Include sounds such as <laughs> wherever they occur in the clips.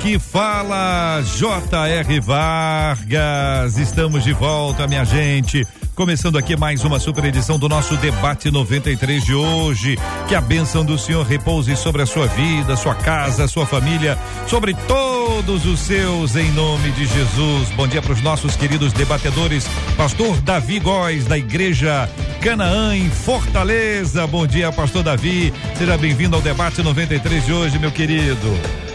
Aqui fala J.R. Vargas. Estamos de volta, minha gente. Começando aqui mais uma super edição do nosso debate 93 de hoje. Que a bênção do Senhor repouse sobre a sua vida, sua casa, sua família, sobre todos os seus, em nome de Jesus. Bom dia para os nossos queridos debatedores. Pastor Davi Góes, da Igreja Canaã, em Fortaleza. Bom dia, Pastor Davi. Seja bem-vindo ao debate 93 de hoje, meu querido.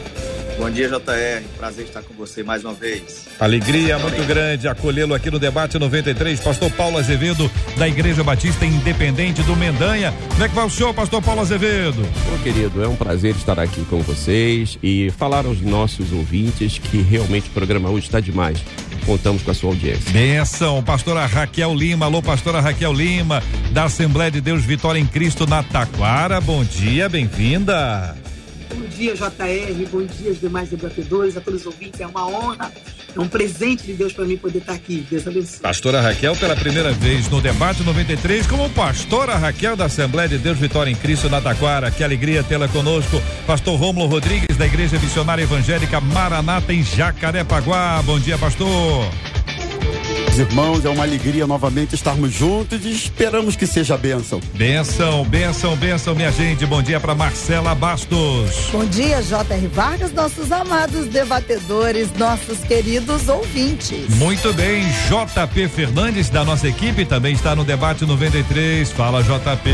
Bom dia, JR. Prazer estar com você mais uma vez. Alegria muito grande acolhê-lo aqui no Debate 93. Pastor Paulo Azevedo, da Igreja Batista Independente do Mendanha. Como é que vai o senhor, Pastor Paulo Azevedo? Bom, querido, é um prazer estar aqui com vocês e falar aos nossos ouvintes que realmente o programa hoje está demais. Contamos com a sua audiência. Benção, pastora Raquel Lima. Alô, pastora Raquel Lima, da Assembleia de Deus Vitória em Cristo na Taquara. Bom dia, bem-vinda. Bom dia, JR. Bom dia aos demais debatedores, a todos os ouvintes. É uma honra, é um presente de Deus para mim poder estar aqui. Deus abençoe. Pastora Raquel, pela primeira vez no Debate 93, como pastora Raquel da Assembleia de Deus Vitória em Cristo na Taquara. Que alegria tê-la conosco. Pastor Rômulo Rodrigues, da Igreja Missionária Evangélica Maranata, em Jacarepaguá. Bom dia, pastor. Irmãos, é uma alegria novamente estarmos juntos e esperamos que seja bênção. Benção, benção, benção, minha gente. Bom dia para Marcela Bastos. Bom dia, J.R. Vargas, nossos amados debatedores, nossos queridos ouvintes. Muito bem, JP Fernandes, da nossa equipe, também está no debate 93. Fala, JP.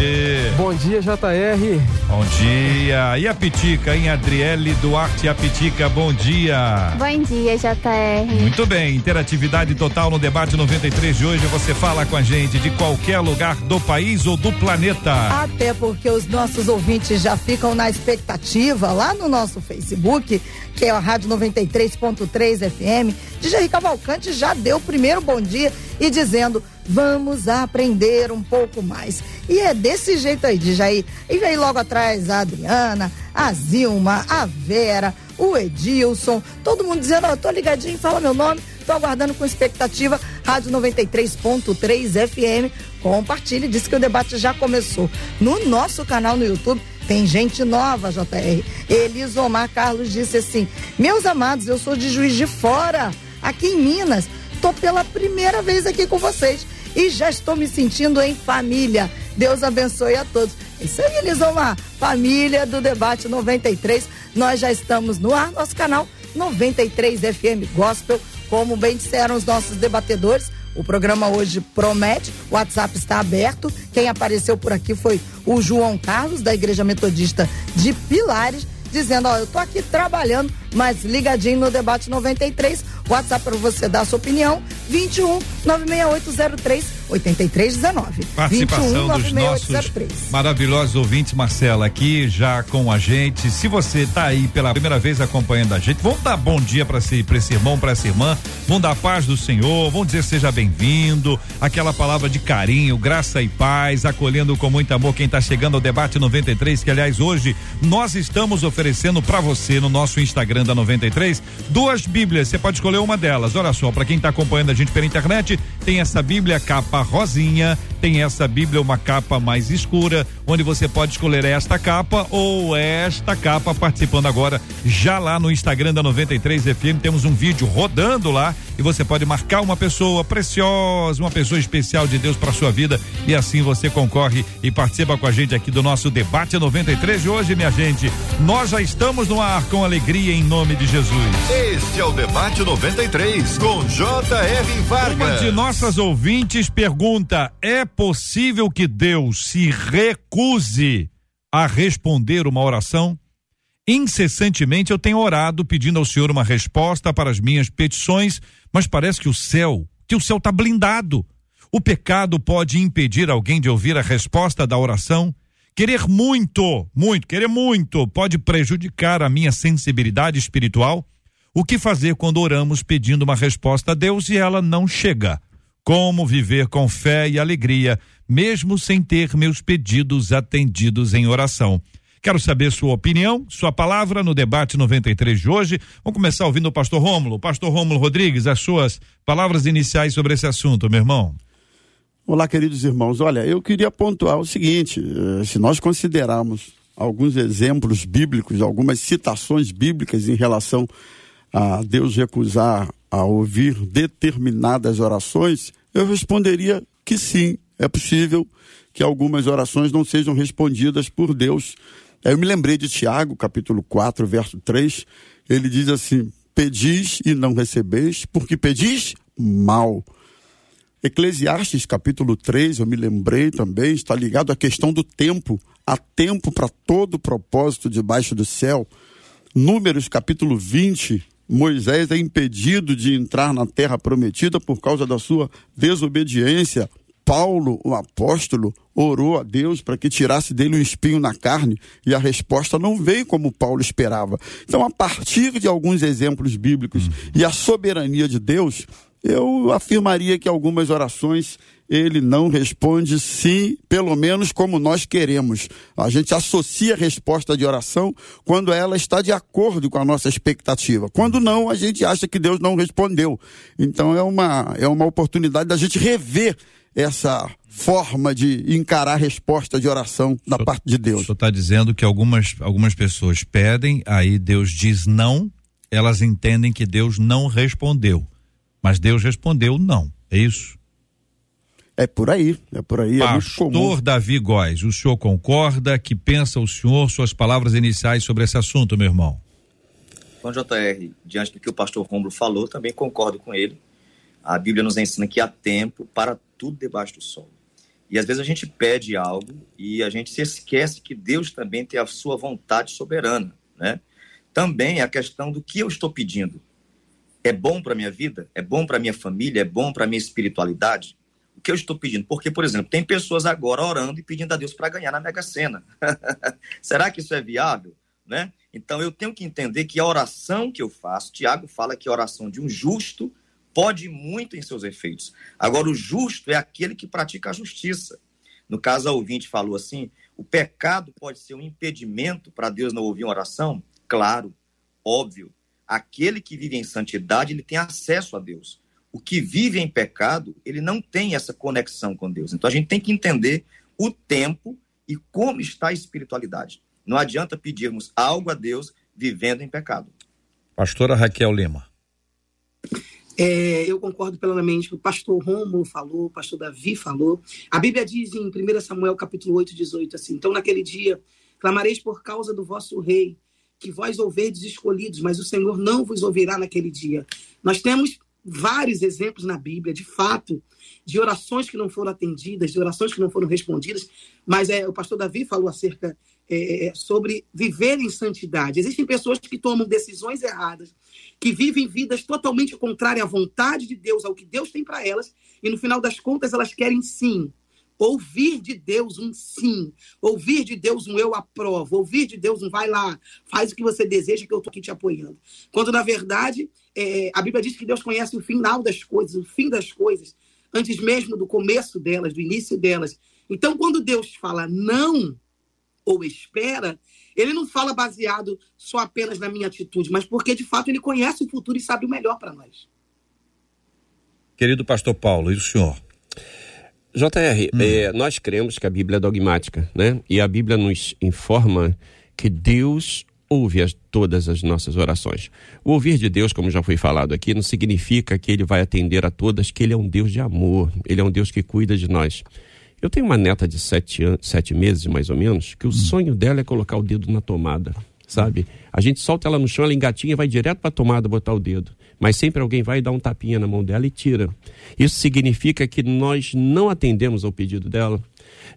Bom dia, JR. Bom dia. E a Pitica, hein? Adriele Duarte, a Pitica, bom dia. Bom dia, JR. Muito bem, interatividade total no debate 93 de hoje. Você fala com a gente de qualquer lugar do país ou do planeta. Até porque os nossos ouvintes já ficam na expectativa lá no nosso Facebook, que é a Rádio 93.3 FM. DJ Cavalcante já deu o primeiro bom dia e dizendo: vamos aprender um pouco mais. E é desse jeito aí, DJ. E vem logo atrás a Adriana, a Zilma, a Vera, o Edilson, todo mundo dizendo: ó, oh, tô ligadinho, fala meu nome. Tô aguardando com expectativa. Rádio 93.3 FM. Compartilhe, disse que o debate já começou. No nosso canal no YouTube tem gente nova, JR. Elisomar Carlos disse assim: Meus amados, eu sou de Juiz de Fora, aqui em Minas. Tô pela primeira vez aqui com vocês e já estou me sentindo em família. Deus abençoe a todos. Isso aí, Elisomar. Família do Debate 93. Nós já estamos no ar, nosso canal 93 FM Gospel como bem disseram os nossos debatedores, o programa hoje promete, o WhatsApp está aberto. Quem apareceu por aqui foi o João Carlos, da Igreja Metodista de Pilares, dizendo: Ó, eu tô aqui trabalhando, mas ligadinho no debate 93. WhatsApp para você dar a sua opinião: 21 96803 8319. Participação 21, dos nossos maravilhosos ouvintes, Marcela, aqui já com a gente. Se você está aí pela primeira vez acompanhando a gente, vamos dar bom dia para esse, esse irmão, para essa irmã, vamos dar paz do Senhor, vamos dizer seja bem-vindo, aquela palavra de carinho, graça e paz, acolhendo com muito amor quem está chegando ao debate 93, que aliás hoje nós estamos oferecendo para você no nosso Instagram da 93 duas Bíblias. Você pode escolher uma delas. Olha só, para quem está acompanhando a gente pela internet, tem essa Bíblia capa rosinha, tem essa Bíblia, uma capa mais escura, onde você pode escolher esta capa ou esta capa, participando agora já lá no Instagram da 93 FM. Temos um vídeo rodando lá e você pode marcar uma pessoa preciosa, uma pessoa especial de Deus para sua vida e assim você concorre e participa com a gente aqui do nosso debate 93 de hoje, minha gente. Nós já estamos no ar com alegria em nome de Jesus. Este é o debate 93 com J.R. Vargas. Uma de nossas ouvintes pergunta: é possível que Deus se recuse a responder uma oração? Incessantemente eu tenho orado pedindo ao Senhor uma resposta para as minhas petições, mas parece que o céu, que o céu está blindado. O pecado pode impedir alguém de ouvir a resposta da oração? Querer muito, muito, querer muito pode prejudicar a minha sensibilidade espiritual? O que fazer quando oramos pedindo uma resposta a Deus e ela não chega? Como viver com fé e alegria, mesmo sem ter meus pedidos atendidos em oração? Quero saber sua opinião, sua palavra no debate 93 de hoje. Vamos começar ouvindo o pastor Rômulo. Pastor Rômulo Rodrigues, as suas palavras iniciais sobre esse assunto, meu irmão. Olá, queridos irmãos. Olha, eu queria pontuar o seguinte: eh, se nós considerarmos alguns exemplos bíblicos, algumas citações bíblicas em relação a Deus recusar a ouvir determinadas orações, eu responderia que sim, é possível que algumas orações não sejam respondidas por Deus. Eu me lembrei de Tiago, capítulo 4, verso 3. Ele diz assim: Pedis e não recebeis, porque pedis mal. Eclesiastes capítulo 3, eu me lembrei também, está ligado à questão do tempo. Há tempo para todo propósito debaixo do céu. Números capítulo 20, Moisés é impedido de entrar na terra prometida por causa da sua desobediência. Paulo, o apóstolo, orou a Deus para que tirasse dele um espinho na carne e a resposta não veio como Paulo esperava. Então, a partir de alguns exemplos bíblicos e a soberania de Deus, eu afirmaria que algumas orações ele não responde sim, pelo menos como nós queremos. A gente associa a resposta de oração quando ela está de acordo com a nossa expectativa. Quando não, a gente acha que Deus não respondeu. Então é uma, é uma oportunidade da gente rever essa forma de encarar a resposta de oração da senhor, parte de Deus. O senhor está dizendo que algumas, algumas pessoas pedem, aí Deus diz não, elas entendem que Deus não respondeu. Mas Deus respondeu não. É isso? É por aí, é por aí. É Pastor é Davi Góes, o senhor concorda? Que pensa o senhor? Suas palavras iniciais sobre esse assunto, meu irmão. Bom, JR, diante do que o pastor Romulo falou, também concordo com ele. A Bíblia nos ensina que há tempo para tudo debaixo do sol. E às vezes a gente pede algo e a gente se esquece que Deus também tem a sua vontade soberana, né? Também a questão do que eu estou pedindo é bom para minha vida? É bom para minha família? É bom para minha espiritualidade? O que eu estou pedindo? Porque, por exemplo, tem pessoas agora orando e pedindo a Deus para ganhar na Mega Sena. <laughs> Será que isso é viável? Né? Então eu tenho que entender que a oração que eu faço, Tiago fala que a oração de um justo pode muito em seus efeitos. Agora, o justo é aquele que pratica a justiça. No caso, a ouvinte falou assim: o pecado pode ser um impedimento para Deus não ouvir uma oração? Claro, óbvio aquele que vive em santidade, ele tem acesso a Deus. O que vive em pecado, ele não tem essa conexão com Deus. Então a gente tem que entender o tempo e como está a espiritualidade. Não adianta pedirmos algo a Deus vivendo em pecado. Pastora Raquel Lima. É, eu concordo plenamente com o pastor Romulo falou, o pastor Davi falou. A Bíblia diz em 1 Samuel capítulo 8, 18 assim: Então naquele dia clamareis por causa do vosso rei que vós ouvedes escolhidos, mas o Senhor não vos ouvirá naquele dia. Nós temos vários exemplos na Bíblia, de fato, de orações que não foram atendidas, de orações que não foram respondidas, mas é, o pastor Davi falou acerca é, é sobre viver em santidade. Existem pessoas que tomam decisões erradas, que vivem vidas totalmente contrárias à vontade de Deus, ao que Deus tem para elas, e no final das contas elas querem sim Ouvir de Deus um sim, ouvir de Deus um eu aprovo, ouvir de Deus um vai lá, faz o que você deseja que eu estou aqui te apoiando. Quando, na verdade, é, a Bíblia diz que Deus conhece o final das coisas, o fim das coisas, antes mesmo do começo delas, do início delas. Então, quando Deus fala não ou espera, ele não fala baseado só apenas na minha atitude, mas porque de fato ele conhece o futuro e sabe o melhor para nós. Querido pastor Paulo, e o senhor? JR, hum. é, nós cremos que a Bíblia é dogmática, né? E a Bíblia nos informa que Deus ouve as, todas as nossas orações. O ouvir de Deus, como já foi falado aqui, não significa que ele vai atender a todas, que ele é um Deus de amor, ele é um Deus que cuida de nós. Eu tenho uma neta de sete, anos, sete meses, mais ou menos, que o hum. sonho dela é colocar o dedo na tomada, sabe? A gente solta ela no chão, ela engatinha e vai direto para a tomada botar o dedo mas sempre alguém vai dar um tapinha na mão dela e tira. Isso significa que nós não atendemos ao pedido dela.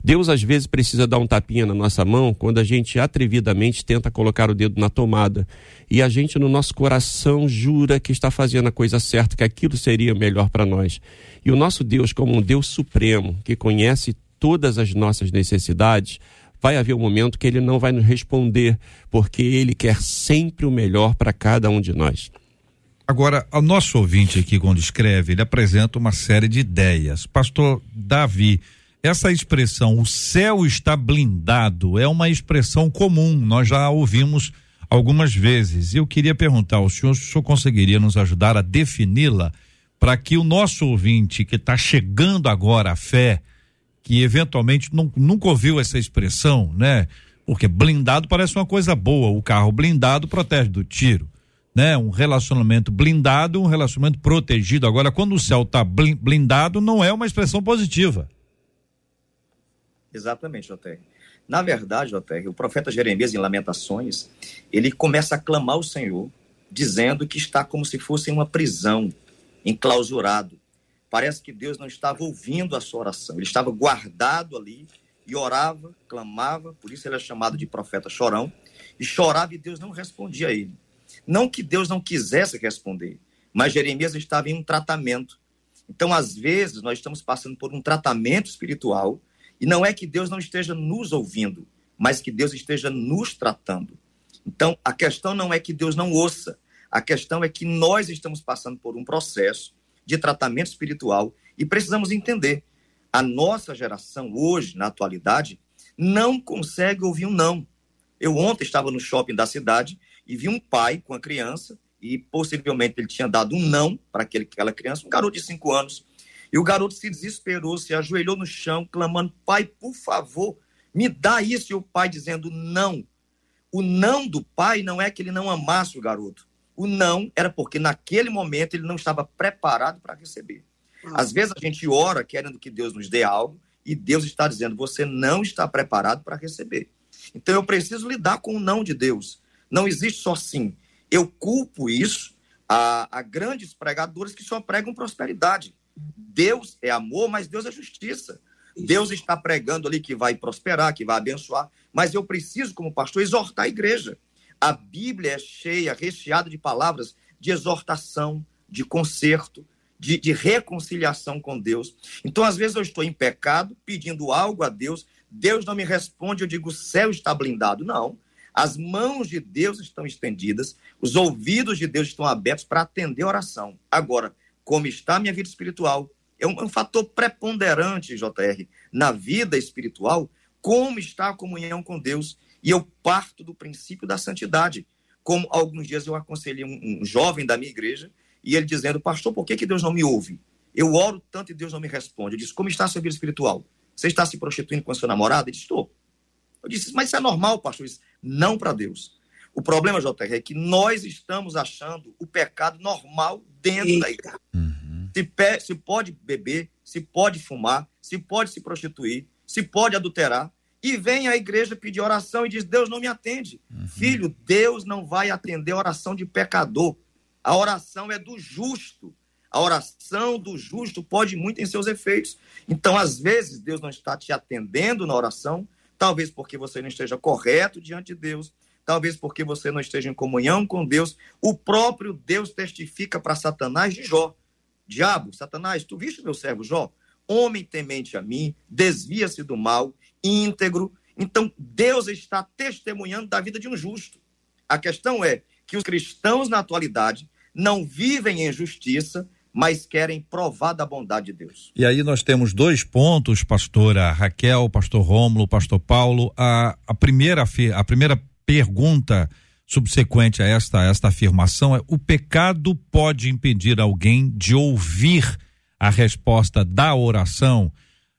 Deus às vezes precisa dar um tapinha na nossa mão quando a gente atrevidamente tenta colocar o dedo na tomada e a gente no nosso coração jura que está fazendo a coisa certa, que aquilo seria melhor para nós. E o nosso Deus, como um Deus supremo, que conhece todas as nossas necessidades, vai haver um momento que ele não vai nos responder, porque ele quer sempre o melhor para cada um de nós. Agora, o nosso ouvinte aqui, quando escreve, ele apresenta uma série de ideias. Pastor Davi, essa expressão, o céu está blindado, é uma expressão comum, nós já ouvimos algumas vezes. Eu queria perguntar ao senhor se o senhor conseguiria nos ajudar a defini-la para que o nosso ouvinte que está chegando agora à fé, que eventualmente não, nunca ouviu essa expressão, né? Porque blindado parece uma coisa boa, o carro blindado protege do tiro, né? Um relacionamento blindado, um relacionamento protegido. Agora, quando o céu está blindado, não é uma expressão positiva. Exatamente, Joté. Na verdade, Joté, o profeta Jeremias, em Lamentações, ele começa a clamar ao Senhor, dizendo que está como se fosse em uma prisão, enclausurado. Parece que Deus não estava ouvindo a sua oração, ele estava guardado ali e orava, clamava, por isso ele é chamado de profeta chorão, e chorava e Deus não respondia a ele. Não que Deus não quisesse responder, mas Jeremias estava em um tratamento. Então, às vezes, nós estamos passando por um tratamento espiritual e não é que Deus não esteja nos ouvindo, mas que Deus esteja nos tratando. Então, a questão não é que Deus não ouça, a questão é que nós estamos passando por um processo de tratamento espiritual e precisamos entender. A nossa geração, hoje, na atualidade, não consegue ouvir um não. Eu ontem estava no shopping da cidade e vi um pai com a criança e possivelmente ele tinha dado um não para aquela criança, um garoto de cinco anos. E o garoto se desesperou, se ajoelhou no chão, clamando: Pai, por favor, me dá isso. E o pai dizendo: Não. O não do pai não é que ele não amasse o garoto. O não era porque naquele momento ele não estava preparado para receber. Ah. Às vezes a gente ora querendo que Deus nos dê algo e Deus está dizendo: você não está preparado para receber. Então eu preciso lidar com o não de Deus. Não existe só sim. Eu culpo isso a, a grandes pregadores que só pregam prosperidade. Deus é amor, mas Deus é justiça. Deus está pregando ali que vai prosperar, que vai abençoar, mas eu preciso, como pastor, exortar a igreja. A Bíblia é cheia, recheada de palavras de exortação, de conserto, de, de, reconciliação com Deus. Então, às vezes, eu estou em pecado, pedindo algo a Deus, Deus não me responde, eu digo, o céu está blindado. Não. As mãos de Deus estão estendidas, os ouvidos de Deus estão abertos para atender a oração. Agora, como está a minha vida espiritual? É um, é um fator preponderante, JR, na vida espiritual, como está a comunhão com Deus. E eu parto do princípio da santidade. Como alguns dias eu aconselhei um, um jovem da minha igreja, e ele dizendo, pastor, por que, que Deus não me ouve? Eu oro tanto e Deus não me responde. Eu disse, como está a sua vida espiritual? Você está se prostituindo com a sua namorada? Ele disse, estou. Eu disse, mas isso é normal, pastor. Disse, não para Deus. O problema, JR, é que nós estamos achando o pecado normal dentro Eita. da igreja. Uhum. Se, pe se pode beber, se pode fumar, se pode se prostituir, se pode adulterar, e vem a igreja pedir oração e diz: Deus não me atende. Uhum. Filho, Deus não vai atender a oração de pecador. A oração é do justo. A oração do justo pode muito em seus efeitos. Então, às vezes, Deus não está te atendendo na oração, talvez porque você não esteja correto diante de Deus, talvez porque você não esteja em comunhão com Deus. O próprio Deus testifica para Satanás de Jó: Diabo, Satanás, tu viste meu servo Jó? Homem temente a mim, desvia-se do mal íntegro. Então, Deus está testemunhando da vida de um justo. A questão é que os cristãos na atualidade não vivem em justiça, mas querem provar da bondade de Deus. E aí nós temos dois pontos, pastora Raquel, pastor Rômulo, pastor Paulo. A, a, primeira, a primeira pergunta subsequente a esta, esta afirmação é: o pecado pode impedir alguém de ouvir a resposta da oração?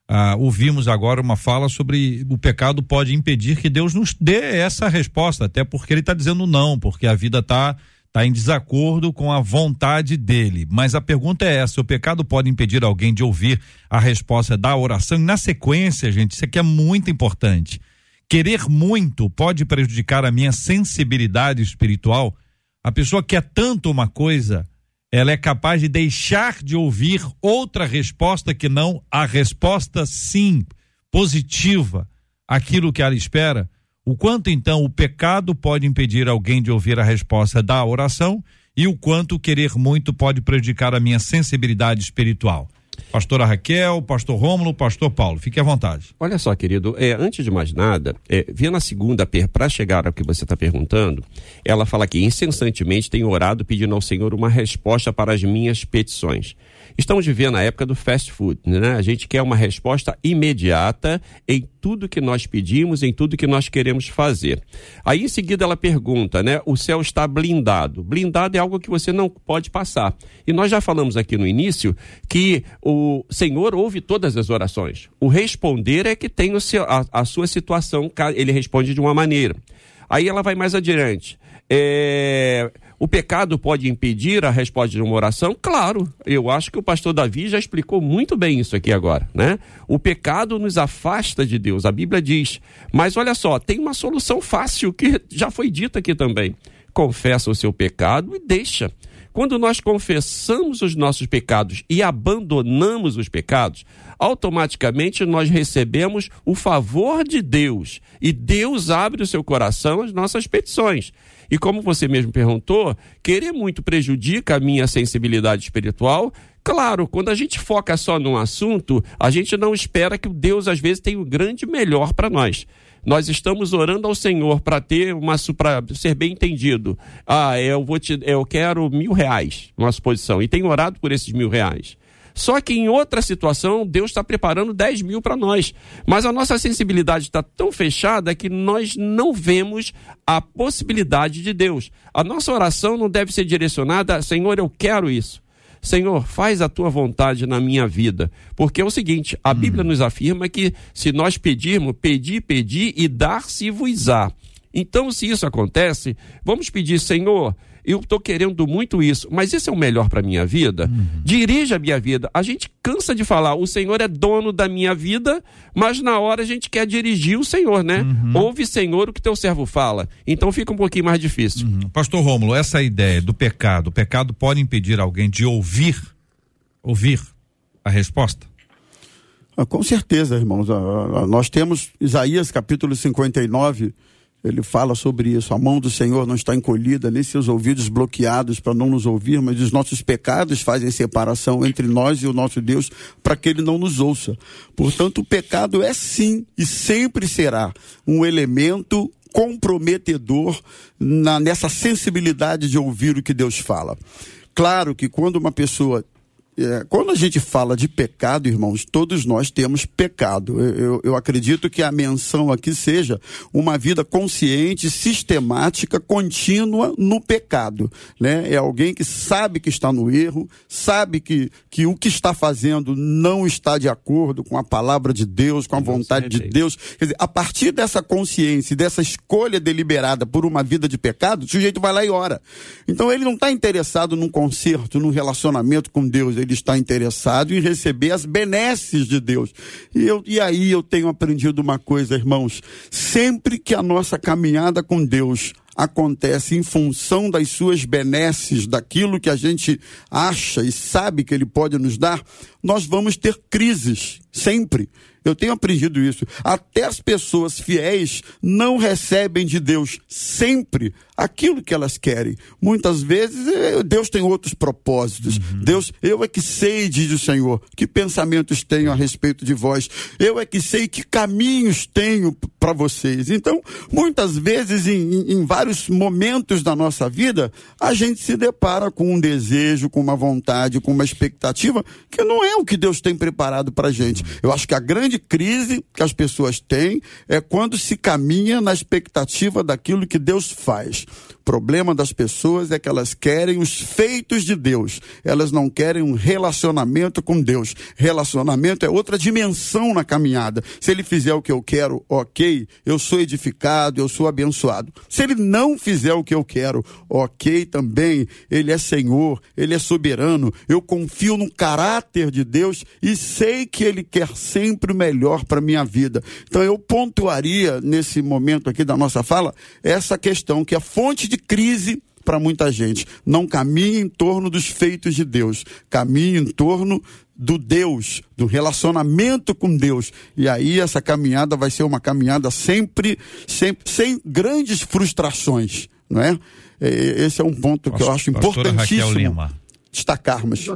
Ah, ouvimos agora uma fala sobre o pecado pode impedir que Deus nos dê essa resposta, até porque ele está dizendo não, porque a vida está tá em desacordo com a vontade dele. Mas a pergunta é essa: o pecado pode impedir alguém de ouvir a resposta da oração? E na sequência, gente, isso aqui é muito importante. Querer muito pode prejudicar a minha sensibilidade espiritual. A pessoa quer tanto uma coisa ela é capaz de deixar de ouvir outra resposta que não a resposta sim, positiva, aquilo que ela espera. O quanto então o pecado pode impedir alguém de ouvir a resposta da oração e o quanto querer muito pode prejudicar a minha sensibilidade espiritual. Pastora Raquel, pastor Rômulo, pastor Paulo, fique à vontade. Olha só, querido, é, antes de mais nada, é, vendo a segunda, para chegar ao que você está perguntando, ela fala que incessantemente tenho orado pedindo ao Senhor uma resposta para as minhas petições. Estamos vivendo a época do fast food, né? A gente quer uma resposta imediata em tudo que nós pedimos, em tudo que nós queremos fazer. Aí em seguida ela pergunta, né? O céu está blindado. Blindado é algo que você não pode passar. E nós já falamos aqui no início que o Senhor ouve todas as orações. O responder é que tem o seu, a, a sua situação, ele responde de uma maneira. Aí ela vai mais adiante. É, o pecado pode impedir a resposta de uma oração? Claro, eu acho que o pastor Davi já explicou muito bem isso aqui agora, né? O pecado nos afasta de Deus, a Bíblia diz. Mas olha só, tem uma solução fácil que já foi dita aqui também. Confessa o seu pecado e deixa. Quando nós confessamos os nossos pecados e abandonamos os pecados, automaticamente nós recebemos o favor de Deus e Deus abre o seu coração às nossas petições. E como você mesmo perguntou, querer muito prejudica a minha sensibilidade espiritual. Claro, quando a gente foca só num assunto, a gente não espera que o Deus às vezes tenha o grande melhor para nós. Nós estamos orando ao Senhor para ter uma para ser bem entendido. Ah, eu vou te, eu quero mil reais, uma suposição, e tenho orado por esses mil reais. Só que em outra situação, Deus está preparando 10 mil para nós. Mas a nossa sensibilidade está tão fechada que nós não vemos a possibilidade de Deus. A nossa oração não deve ser direcionada a Senhor, eu quero isso. Senhor, faz a tua vontade na minha vida. Porque é o seguinte, a Bíblia nos afirma que se nós pedirmos, pedir, pedir e dar-se-vos-á. Então, se isso acontece, vamos pedir, Senhor, eu estou querendo muito isso, mas isso é o melhor para minha vida? Uhum. Dirija a minha vida. A gente cansa de falar, o Senhor é dono da minha vida, mas na hora a gente quer dirigir o Senhor, né? Uhum. Ouve, Senhor, o que teu servo fala. Então fica um pouquinho mais difícil. Uhum. Pastor Rômulo, essa ideia do pecado, o pecado pode impedir alguém de ouvir, ouvir a resposta? Ah, com certeza, irmãos. Ah, ah, nós temos Isaías capítulo 59, ele fala sobre isso. A mão do Senhor não está encolhida, nem seus ouvidos bloqueados para não nos ouvir, mas os nossos pecados fazem separação entre nós e o nosso Deus para que ele não nos ouça. Portanto, o pecado é sim e sempre será um elemento comprometedor na, nessa sensibilidade de ouvir o que Deus fala. Claro que quando uma pessoa é, quando a gente fala de pecado, irmãos, todos nós temos pecado. Eu, eu, eu, acredito que a menção aqui seja uma vida consciente, sistemática, contínua no pecado. Né? É alguém que sabe que está no erro, sabe que, que o que está fazendo não está de acordo com a palavra de Deus, com a vontade de Deus. Quer dizer, a partir dessa consciência, dessa escolha deliberada por uma vida de pecado, o sujeito vai lá e ora. Então ele não está interessado num conserto, num relacionamento com Deus ele está interessado em receber as benesses de Deus. E, eu, e aí eu tenho aprendido uma coisa, irmãos: sempre que a nossa caminhada com Deus acontece em função das suas benesses, daquilo que a gente acha e sabe que ele pode nos dar, nós vamos ter crises, sempre. Eu tenho aprendido isso. Até as pessoas fiéis não recebem de Deus sempre aquilo que elas querem. Muitas vezes eh, Deus tem outros propósitos. Uhum. Deus, eu é que sei, diz o Senhor, que pensamentos tenho a respeito de vós. Eu é que sei que caminhos tenho para vocês. Então, muitas vezes, em, em vários momentos da nossa vida, a gente se depara com um desejo, com uma vontade, com uma expectativa que não é o que Deus tem preparado para a gente. Eu acho que a grande crise que as pessoas têm é quando se caminha na expectativa daquilo que Deus faz problema das pessoas é que elas querem os feitos de Deus. Elas não querem um relacionamento com Deus. Relacionamento é outra dimensão na caminhada. Se ele fizer o que eu quero, ok, eu sou edificado, eu sou abençoado. Se ele não fizer o que eu quero, ok também, ele é Senhor, ele é soberano. Eu confio no caráter de Deus e sei que ele quer sempre o melhor para minha vida. Então eu pontuaria nesse momento aqui da nossa fala essa questão que a fonte de de crise para muita gente. Não caminhe em torno dos feitos de Deus, caminhe em torno do Deus, do relacionamento com Deus. E aí essa caminhada vai ser uma caminhada sempre, sempre sem grandes frustrações, não é? Esse é um ponto que eu acho importantíssimo destacarmos.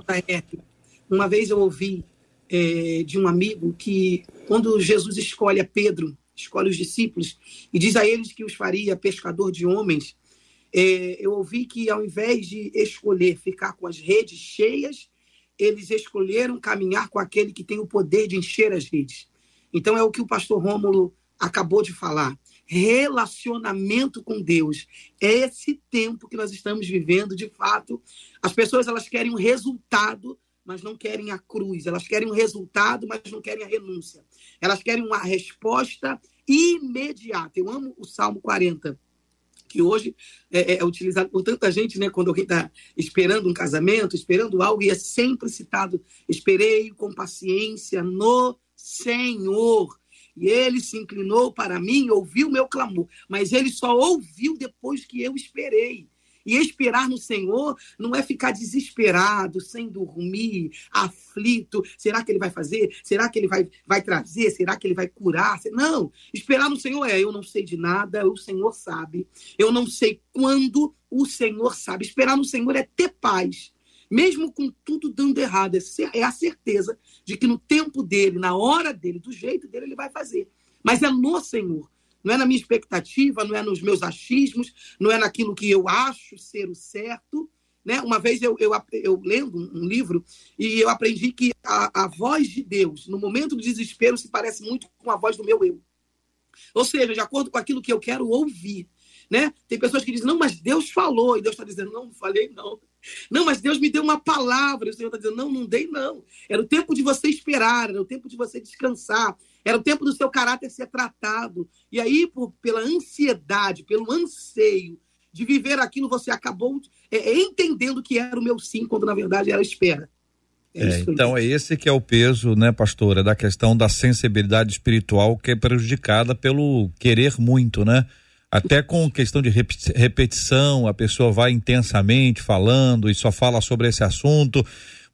Uma vez eu ouvi é, de um amigo que quando Jesus escolhe a Pedro, escolhe os discípulos e diz a eles que os faria pescador de homens, eu ouvi que ao invés de escolher ficar com as redes cheias, eles escolheram caminhar com aquele que tem o poder de encher as redes. Então é o que o pastor Rômulo acabou de falar. Relacionamento com Deus. É esse tempo que nós estamos vivendo, de fato. As pessoas elas querem um resultado, mas não querem a cruz. Elas querem um resultado, mas não querem a renúncia. Elas querem uma resposta imediata. Eu amo o Salmo 40 que hoje é, é, utilizado por tanta gente, né? Quando alguém está esperando um casamento, esperando algo, e é sempre citado: esperei com paciência no Senhor. E ele se inclinou para mim, ouviu meu clamor, mas ele só ouviu depois que eu esperei. E esperar no Senhor não é ficar desesperado, sem dormir, aflito. Será que ele vai fazer? Será que ele vai, vai trazer? Será que ele vai curar? Não. Esperar no Senhor é: eu não sei de nada, o Senhor sabe. Eu não sei quando, o Senhor sabe. Esperar no Senhor é ter paz. Mesmo com tudo dando errado, é, é a certeza de que no tempo dele, na hora dele, do jeito dele, ele vai fazer. Mas é no Senhor não é na minha expectativa, não é nos meus achismos, não é naquilo que eu acho ser o certo. Né? Uma vez eu, eu, eu lendo um livro e eu aprendi que a, a voz de Deus, no momento do desespero, se parece muito com a voz do meu eu. Ou seja, de acordo com aquilo que eu quero ouvir. Né? Tem pessoas que dizem, não, mas Deus falou, e Deus está dizendo, não, não falei, não. Não, mas Deus me deu uma palavra, e o Senhor está dizendo, não, não dei, não. Era o tempo de você esperar, era o tempo de você descansar, era o tempo do seu caráter ser tratado. E aí, por, pela ansiedade, pelo anseio de viver aquilo, você acabou é, é entendendo que era o meu sim, quando na verdade era espera. É é, então é esse que é o peso, né, pastora, da questão da sensibilidade espiritual que é prejudicada pelo querer muito, né? Até com questão de repetição, a pessoa vai intensamente falando e só fala sobre esse assunto.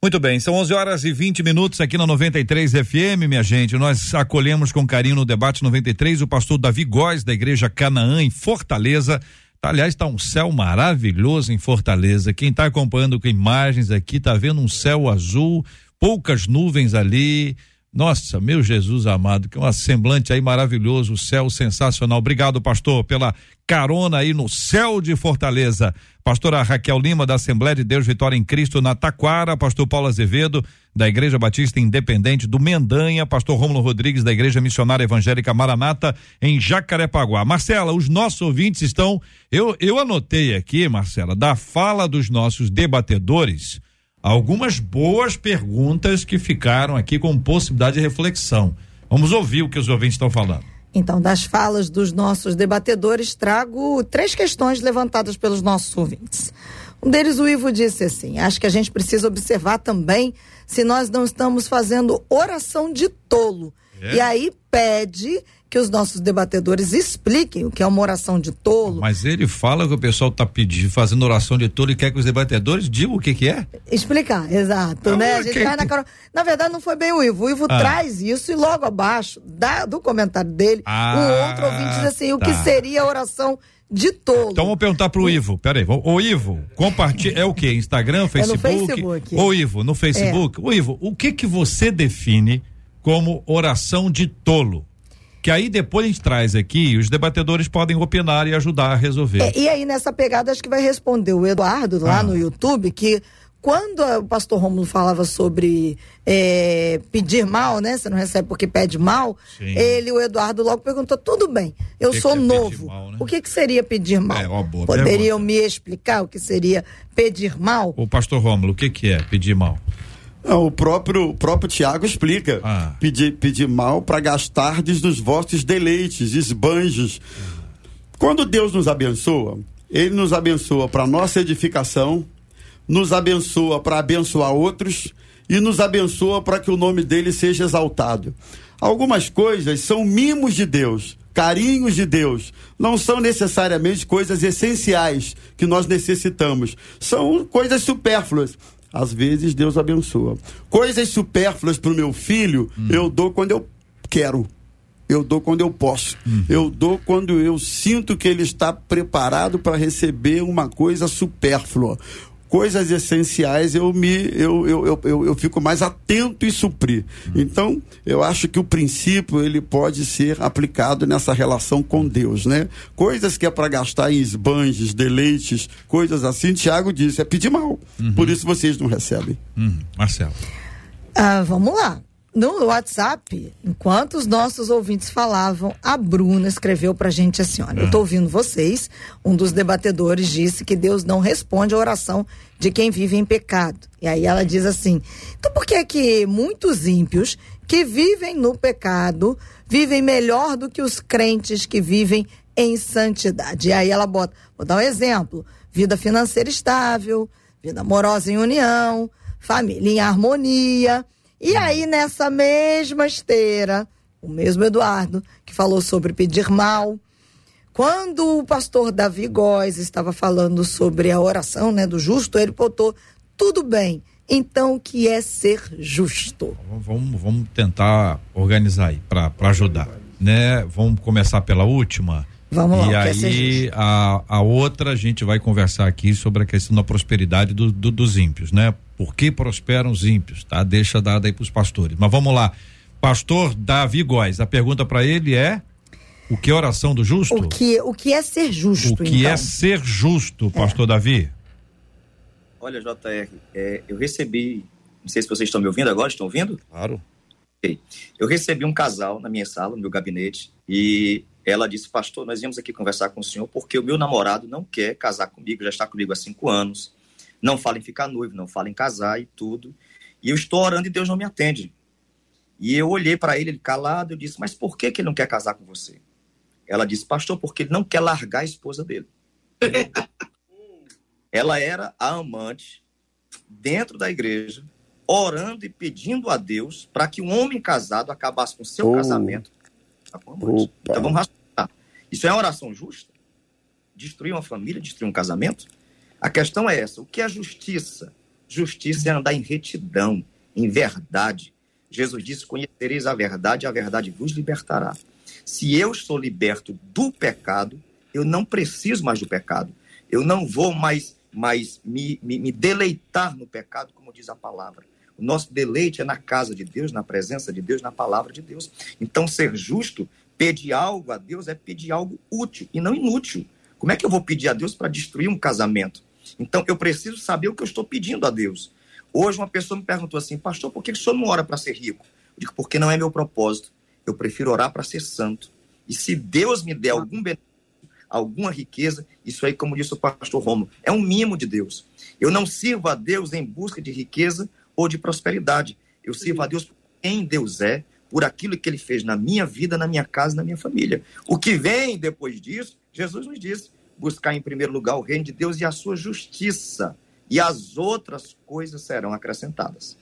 Muito bem, são 11 horas e 20 minutos aqui na 93 FM, minha gente. Nós acolhemos com carinho no debate 93 o pastor Davi Góes, da Igreja Canaã, em Fortaleza. Tá, aliás, está um céu maravilhoso em Fortaleza. Quem está acompanhando com imagens aqui, está vendo um céu azul, poucas nuvens ali. Nossa, meu Jesus amado, que um semblante aí maravilhoso, o céu sensacional. Obrigado, pastor, pela carona aí no céu de Fortaleza. Pastora Raquel Lima, da Assembleia de Deus Vitória em Cristo, na Taquara. Pastor Paulo Azevedo, da Igreja Batista Independente do Mendanha. Pastor Rômulo Rodrigues, da Igreja Missionária Evangélica Maranata, em Jacarepaguá. Marcela, os nossos ouvintes estão. Eu, eu anotei aqui, Marcela, da fala dos nossos debatedores algumas boas perguntas que ficaram aqui com possibilidade de reflexão. Vamos ouvir o que os ouvintes estão falando. Então, das falas dos nossos debatedores, trago três questões levantadas pelos nossos ouvintes. Um deles, o Ivo disse assim: acho que a gente precisa observar também se nós não estamos fazendo oração de tolo. É. E aí pede que os nossos debatedores expliquem o que é uma oração de tolo. Mas ele fala que o pessoal está pedindo, fazendo oração de tolo e quer que os debatedores digam o que que é? Explicar, exato, ah, né? A gente vai na Na verdade, não foi bem o Ivo. O Ivo ah. traz isso e logo abaixo da, do comentário dele, ah, o outro ouvinte diz assim, tá. o que tá. seria a oração de tolo. Então vamos perguntar pro Ivo. Peraí, ô Ivo, compartilha. É o que? Instagram, Facebook? É no Facebook. Ô Ivo, no Facebook. É. Ô Ivo, o que que você define como oração de tolo? Que aí depois a gente traz aqui os debatedores podem opinar e ajudar a resolver. É, e aí nessa pegada acho que vai responder o Eduardo lá ah. no YouTube que quando o pastor Romulo falava sobre é, pedir mal, né? Você não recebe porque pede mal. Sim. Ele, o Eduardo, logo perguntou: tudo bem, eu que sou que é novo. Mal, né? O que, que seria pedir mal? É, ó, Poderiam pergunta. me explicar o que seria pedir mal? O pastor Romulo, o que, que é pedir mal? Não, o próprio, o próprio Tiago explica. Ah. Pedir, pedir mal para gastardes dos vossos deleites, esbanjos. Quando Deus nos abençoa, Ele nos abençoa para nossa edificação, nos abençoa para abençoar outros e nos abençoa para que o nome dele seja exaltado. Algumas coisas são mimos de Deus, carinhos de Deus, não são necessariamente coisas essenciais que nós necessitamos, são coisas supérfluas às vezes Deus abençoa. Coisas supérfluas para o meu filho, hum. eu dou quando eu quero. Eu dou quando eu posso. Hum. Eu dou quando eu sinto que ele está preparado para receber uma coisa supérflua. Coisas essenciais eu me eu, eu, eu, eu, eu fico mais atento em suprir. Então, eu acho que o princípio ele pode ser aplicado nessa relação com Deus, né? Coisas que é para gastar em esbanjes, deleites, coisas assim, Tiago disse, é pedir mal. Uhum. Por isso vocês não recebem. Uhum. Marcelo. Ah, vamos lá no WhatsApp, enquanto os nossos ouvintes falavam, a Bruna escreveu pra gente assim: olha, eu tô ouvindo vocês. Um dos debatedores disse que Deus não responde a oração de quem vive em pecado. E aí ela diz assim: então por que que muitos ímpios que vivem no pecado vivem melhor do que os crentes que vivem em santidade? E aí ela bota, vou dar um exemplo: vida financeira estável, vida amorosa em união, família em harmonia e aí, nessa mesma esteira, o mesmo Eduardo, que falou sobre pedir mal, quando o pastor Davi Góes estava falando sobre a oração né, do justo, ele botou tudo bem. Então, o que é ser justo? Vamos, vamos tentar organizar aí para ajudar. Né? Vamos começar pela última. Vamos e lá. E aí, a, a outra, a gente vai conversar aqui sobre a questão da prosperidade do, do, dos ímpios, né? Por que prosperam os ímpios, tá? Deixa dada aí para os pastores. Mas vamos lá. Pastor Davi Góes, a pergunta para ele é: o que é oração do justo? O que, o que é ser justo? O que é então? é ser justo, pastor é. Davi? Olha, JR, é, eu recebi, não sei se vocês estão me ouvindo agora, estão ouvindo? Claro. Eu recebi um casal na minha sala, no meu gabinete, e ela disse, pastor, nós viemos aqui conversar com o senhor porque o meu namorado não quer casar comigo, já está comigo há cinco anos, não fala em ficar noivo, não fala em casar e tudo. E eu estou orando e Deus não me atende. E eu olhei para ele, ele calado, eu disse, mas por que, que ele não quer casar com você? Ela disse, pastor, porque ele não quer largar a esposa dele. <laughs> Ela era a amante dentro da igreja, orando e pedindo a Deus para que um homem casado acabasse com seu oh. casamento com a amante. Então vamos raciocinar. Isso é uma oração justa? Destruir uma família, destruir um casamento? A questão é essa: o que é justiça? Justiça é andar em retidão, em verdade. Jesus disse: Conhecereis a verdade, a verdade vos libertará. Se eu estou liberto do pecado, eu não preciso mais do pecado. Eu não vou mais, mais me, me, me deleitar no pecado, como diz a palavra. O nosso deleite é na casa de Deus, na presença de Deus, na palavra de Deus. Então, ser justo, pedir algo a Deus é pedir algo útil e não inútil. Como é que eu vou pedir a Deus para destruir um casamento? Então, eu preciso saber o que eu estou pedindo a Deus. Hoje, uma pessoa me perguntou assim, pastor, por que o senhor não ora para ser rico? Eu digo, porque não é meu propósito. Eu prefiro orar para ser santo. E se Deus me der algum benefício, alguma riqueza, isso aí, como disse o pastor Romo, é um mimo de Deus. Eu não sirvo a Deus em busca de riqueza ou de prosperidade. Eu sirvo a Deus por quem Deus é, por aquilo que ele fez na minha vida, na minha casa, na minha família. O que vem depois disso, Jesus nos disse: buscar em primeiro lugar o reino de Deus e a sua justiça, e as outras coisas serão acrescentadas.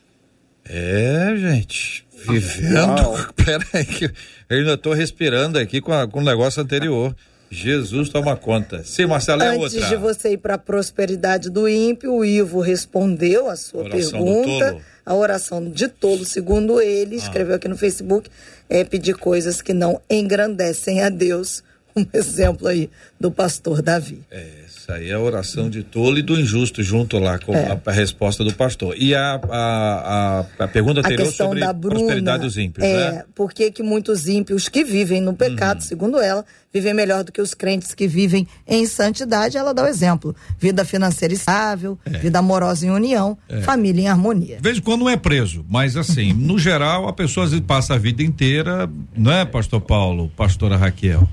É, gente, vivendo. <laughs> Peraí, que eu ainda estou respirando aqui com, a, com o negócio anterior. Jesus toma conta. Sim, Marcelo, é Antes outra. Antes de você ir para a prosperidade do ímpio, o Ivo respondeu a sua oração pergunta. A oração de tolo, segundo ele, ah. escreveu aqui no Facebook, é pedir coisas que não engrandecem a Deus. Um <laughs> exemplo aí do pastor Davi. É. Isso aí é a oração de tolo e do injusto junto lá com é. a, a, resposta do pastor. E a, a, a, pergunta anterior sobre da Bruna, prosperidade dos ímpios, é, né? Por que, muitos ímpios que vivem no pecado, uhum. segundo ela, vivem melhor do que os crentes que vivem em santidade? Ela dá o exemplo. Vida financeira estável, é. vida amorosa em união, é. família em harmonia. Em quando não é preso, mas assim, no geral, a pessoa passa a vida inteira, não é, pastor Paulo, pastora Raquel?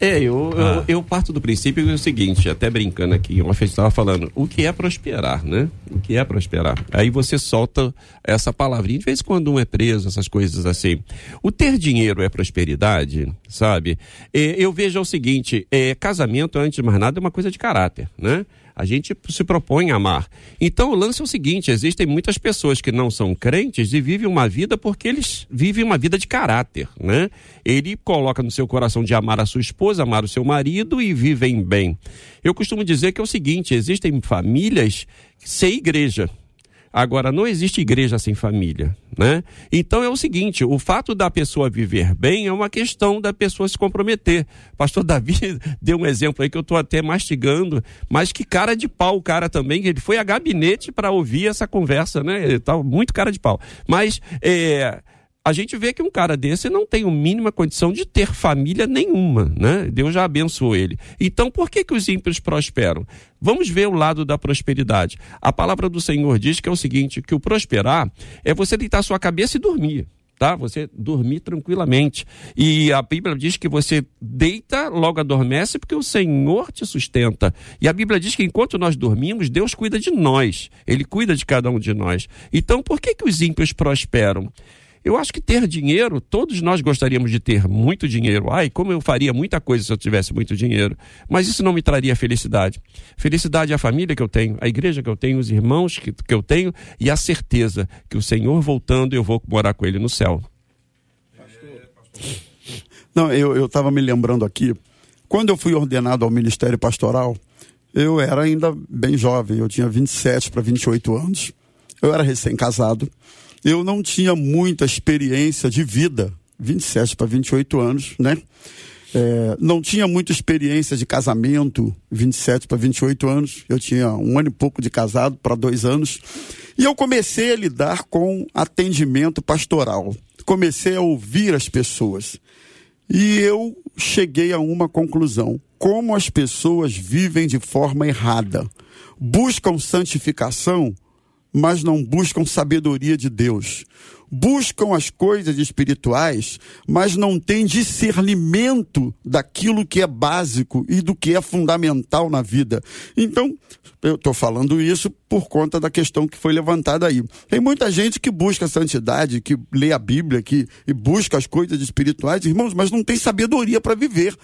É, eu, ah. eu, eu, parto do princípio do seguinte, até brincando aqui, uma vez estava falando, o que é prosperar, né? O que é prosperar? Aí você solta essa palavrinha, de vez em quando um é preso, essas coisas assim. O ter dinheiro é prosperidade, sabe? É, eu vejo o seguinte, é, casamento, antes de mais nada, é uma coisa de caráter, né? A gente se propõe a amar. Então o lance é o seguinte: existem muitas pessoas que não são crentes e vivem uma vida porque eles vivem uma vida de caráter, né? Ele coloca no seu coração de amar a sua esposa, amar o seu marido e vivem bem. Eu costumo dizer que é o seguinte: existem famílias sem igreja Agora, não existe igreja sem família, né? Então é o seguinte, o fato da pessoa viver bem é uma questão da pessoa se comprometer. Pastor Davi <laughs> deu um exemplo aí que eu estou até mastigando, mas que cara de pau o cara também, ele foi a gabinete para ouvir essa conversa, né? Ele tá muito cara de pau. Mas é, a gente vê que um cara desse não tem a mínima condição de ter família nenhuma, né? Deus já abençoou ele. Então, por que que os ímpios prosperam? Vamos ver o lado da prosperidade. A palavra do Senhor diz que é o seguinte, que o prosperar é você deitar sua cabeça e dormir tá? Você dormir tranquilamente. E a Bíblia diz que você deita, logo adormece, porque o Senhor te sustenta. E a Bíblia diz que enquanto nós dormimos, Deus cuida de nós. Ele cuida de cada um de nós. Então, por que que os ímpios prosperam? Eu acho que ter dinheiro, todos nós gostaríamos de ter muito dinheiro. Ai, como eu faria muita coisa se eu tivesse muito dinheiro. Mas isso não me traria felicidade. Felicidade é a família que eu tenho, a igreja que eu tenho, os irmãos que, que eu tenho e a certeza que o Senhor voltando eu vou morar com ele no céu. Não, eu estava me lembrando aqui, quando eu fui ordenado ao ministério pastoral, eu era ainda bem jovem, eu tinha 27 para 28 anos. Eu era recém-casado eu não tinha muita experiência de vida, 27 para 28 anos, né? É, não tinha muita experiência de casamento, 27 para 28 anos. Eu tinha um ano e pouco de casado para dois anos. E eu comecei a lidar com atendimento pastoral. Comecei a ouvir as pessoas. E eu cheguei a uma conclusão: como as pessoas vivem de forma errada, buscam santificação mas não buscam sabedoria de Deus. Buscam as coisas espirituais, mas não têm discernimento daquilo que é básico e do que é fundamental na vida. Então, eu estou falando isso por conta da questão que foi levantada aí. Tem muita gente que busca santidade, que lê a Bíblia, que e busca as coisas espirituais, irmãos, mas não tem sabedoria para viver.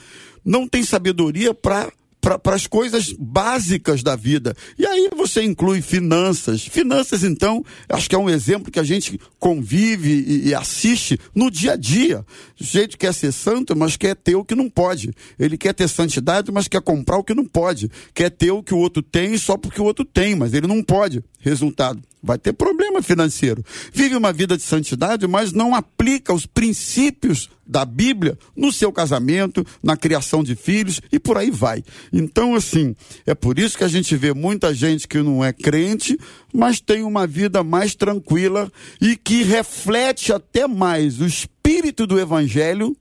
Não tem sabedoria para para as coisas básicas da vida. E aí você inclui finanças. Finanças, então, acho que é um exemplo que a gente convive e, e assiste no dia a dia. O jeito quer ser santo, mas quer ter o que não pode. Ele quer ter santidade, mas quer comprar o que não pode. Quer ter o que o outro tem só porque o outro tem, mas ele não pode. Resultado, vai ter problema financeiro. Vive uma vida de santidade, mas não aplica os princípios da Bíblia no seu casamento, na criação de filhos e por aí vai. Então, assim, é por isso que a gente vê muita gente que não é crente, mas tem uma vida mais tranquila e que reflete até mais o espírito do evangelho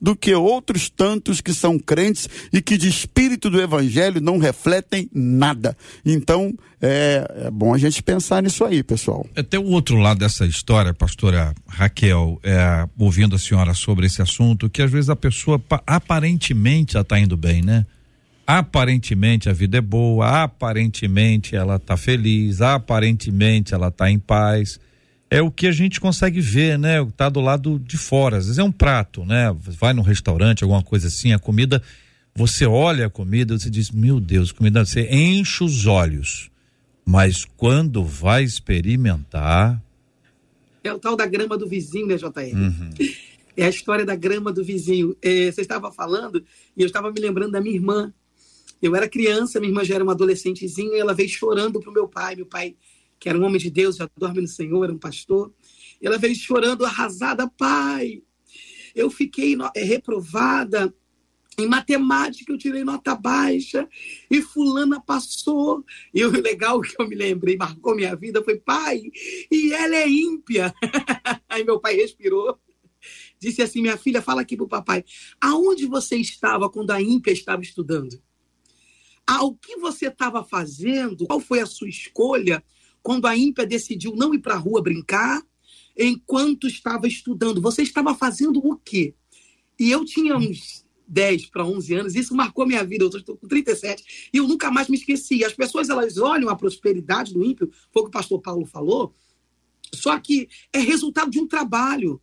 do que outros tantos que são crentes e que de espírito do evangelho não refletem nada. Então, é, é bom a gente pensar nisso aí, pessoal. Até o outro lado dessa história, pastora Raquel, é, ouvindo a senhora sobre esse assunto, que às vezes a pessoa aparentemente já está indo bem, né? Aparentemente a vida é boa, aparentemente ela está feliz, aparentemente ela está em paz é o que a gente consegue ver, né? Tá do lado de fora. Às vezes é um prato, né? Vai num restaurante, alguma coisa assim, a comida, você olha a comida, você diz, meu Deus, comida, você enche os olhos. Mas quando vai experimentar. É o tal da grama do vizinho, né, JR? Uhum. <laughs> É a história da grama do vizinho. É, você estava falando e eu estava me lembrando da minha irmã. Eu era criança, minha irmã já era uma adolescentezinha, e ela veio chorando pro meu pai. Meu pai que era um homem de Deus, já dorme no Senhor, era um pastor. Ela veio chorando, arrasada, pai. Eu fiquei é, reprovada em matemática, eu tirei nota baixa e fulana passou. E o legal que eu me lembrei, marcou minha vida, foi pai, e ela é ímpia. <laughs> Aí meu pai respirou. Disse assim: Minha filha, fala aqui pro papai. Aonde você estava quando a ímpia estava estudando? Ao que você estava fazendo? Qual foi a sua escolha quando a ímpia decidiu não ir para a rua brincar, enquanto estava estudando. Você estava fazendo o quê? E eu tinha uns 10 para 11 anos, isso marcou minha vida. Eu estou com 37 e eu nunca mais me esqueci. As pessoas elas olham a prosperidade do ímpio, foi o que o pastor Paulo falou, só que é resultado de um trabalho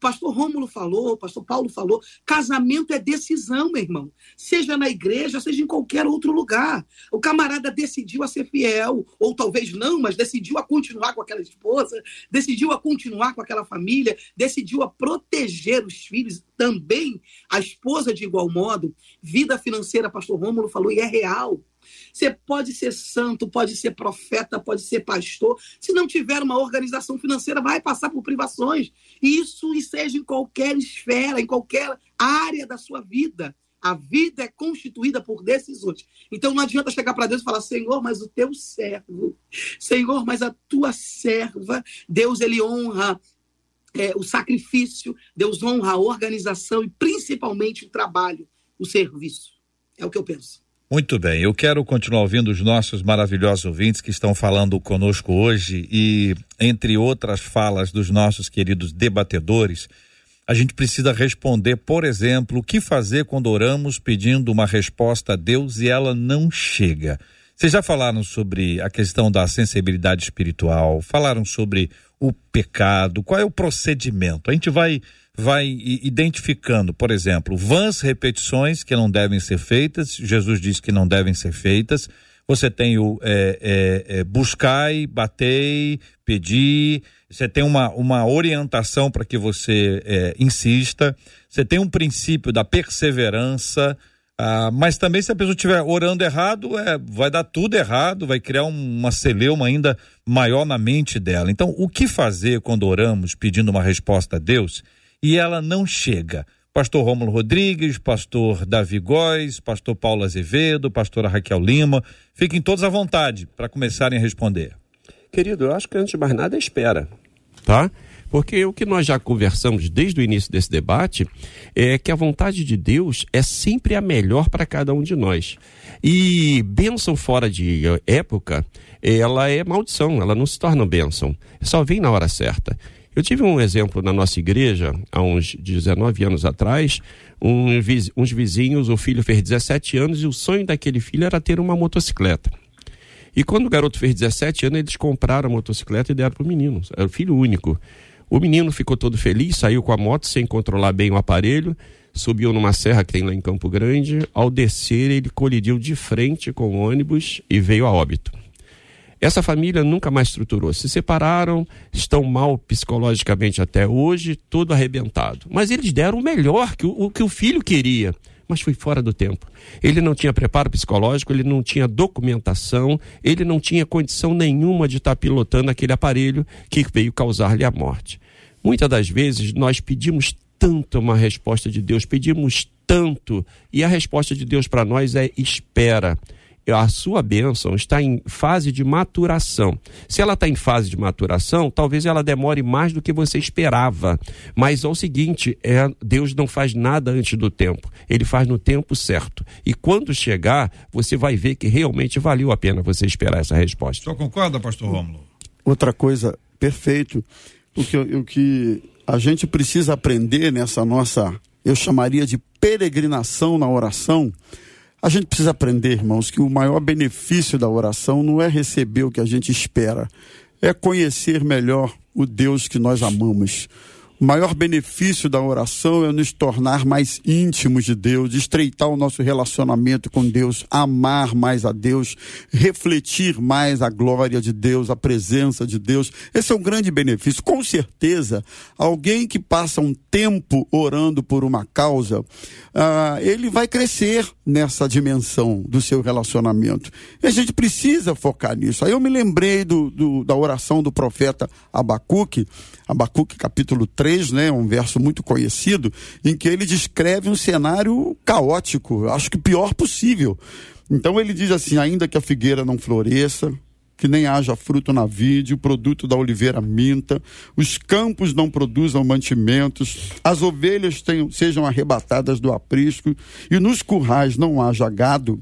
pastor Rômulo falou, pastor Paulo falou, casamento é decisão, meu irmão. Seja na igreja, seja em qualquer outro lugar. O camarada decidiu a ser fiel, ou talvez não, mas decidiu a continuar com aquela esposa, decidiu a continuar com aquela família, decidiu a proteger os filhos, também a esposa de igual modo. Vida financeira, pastor Rômulo falou, e é real. Você pode ser santo, pode ser profeta, pode ser pastor. Se não tiver uma organização financeira, vai passar por privações. Isso e seja em qualquer esfera, em qualquer área da sua vida. A vida é constituída por decisões. Então não adianta chegar para Deus e falar: Senhor, mas o teu servo, Senhor, mas a tua serva. Deus, ele honra é, o sacrifício, Deus honra a organização e principalmente o trabalho, o serviço. É o que eu penso. Muito bem, eu quero continuar ouvindo os nossos maravilhosos ouvintes que estão falando conosco hoje e, entre outras falas dos nossos queridos debatedores, a gente precisa responder, por exemplo, o que fazer quando oramos pedindo uma resposta a Deus e ela não chega. Vocês já falaram sobre a questão da sensibilidade espiritual, falaram sobre o pecado, qual é o procedimento? A gente vai vai identificando, por exemplo, vãs repetições que não devem ser feitas, Jesus diz que não devem ser feitas. Você tem o é, é, é, buscai, batei, pedir, você tem uma, uma orientação para que você é, insista, você tem um princípio da perseverança, ah, mas também se a pessoa estiver orando errado, é, vai dar tudo errado, vai criar um, uma celeuma ainda maior na mente dela. Então, o que fazer quando oramos pedindo uma resposta a Deus e ela não chega? Pastor Rômulo Rodrigues, pastor Davi Góes, pastor Paulo Azevedo, pastora Raquel Lima, fiquem todos à vontade para começarem a responder. Querido, eu acho que antes de mais nada é espera, tá? Porque o que nós já conversamos desde o início desse debate é que a vontade de Deus é sempre a melhor para cada um de nós. E bênção fora de época, ela é maldição, ela não se torna bênção. Só vem na hora certa. Eu tive um exemplo na nossa igreja, há uns 19 anos atrás, um, uns vizinhos, o filho fez 17 anos e o sonho daquele filho era ter uma motocicleta. E quando o garoto fez 17 anos, eles compraram a motocicleta e deram para o menino, era o filho único. O menino ficou todo feliz, saiu com a moto sem controlar bem o aparelho, subiu numa serra que tem lá em Campo Grande. Ao descer, ele colidiu de frente com o ônibus e veio a óbito. Essa família nunca mais estruturou. Se separaram, estão mal psicologicamente até hoje, todo arrebentado. Mas eles deram o melhor que o, o que o filho queria mas foi fora do tempo. Ele não tinha preparo psicológico, ele não tinha documentação, ele não tinha condição nenhuma de estar pilotando aquele aparelho que veio causar-lhe a morte. Muitas das vezes nós pedimos tanto uma resposta de Deus, pedimos tanto, e a resposta de Deus para nós é espera a sua bênção está em fase de maturação. Se ela está em fase de maturação, talvez ela demore mais do que você esperava. Mas é o seguinte: é, Deus não faz nada antes do tempo. Ele faz no tempo certo. E quando chegar, você vai ver que realmente valeu a pena você esperar essa resposta. Só concorda, pastor Rômulo? Outra coisa, perfeito. O que, o que a gente precisa aprender nessa nossa, eu chamaria de peregrinação na oração a gente precisa aprender, irmãos, que o maior benefício da oração não é receber o que a gente espera, é conhecer melhor o Deus que nós amamos. O maior benefício da oração é nos tornar mais íntimos de Deus, estreitar o nosso relacionamento com Deus, amar mais a Deus, refletir mais a glória de Deus, a presença de Deus. Esse é um grande benefício. Com certeza, alguém que passa um tempo orando por uma causa, uh, ele vai crescer nessa dimensão do seu relacionamento. E a gente precisa focar nisso. Aí eu me lembrei do, do da oração do profeta Abacuque, Abacuque capítulo 3, né, um verso muito conhecido, em que ele descreve um cenário caótico, acho que pior possível. Então ele diz assim: ainda que a figueira não floresça, que nem haja fruto na vide, o produto da oliveira minta, os campos não produzam mantimentos, as ovelhas tenham, sejam arrebatadas do aprisco e nos currais não haja gado,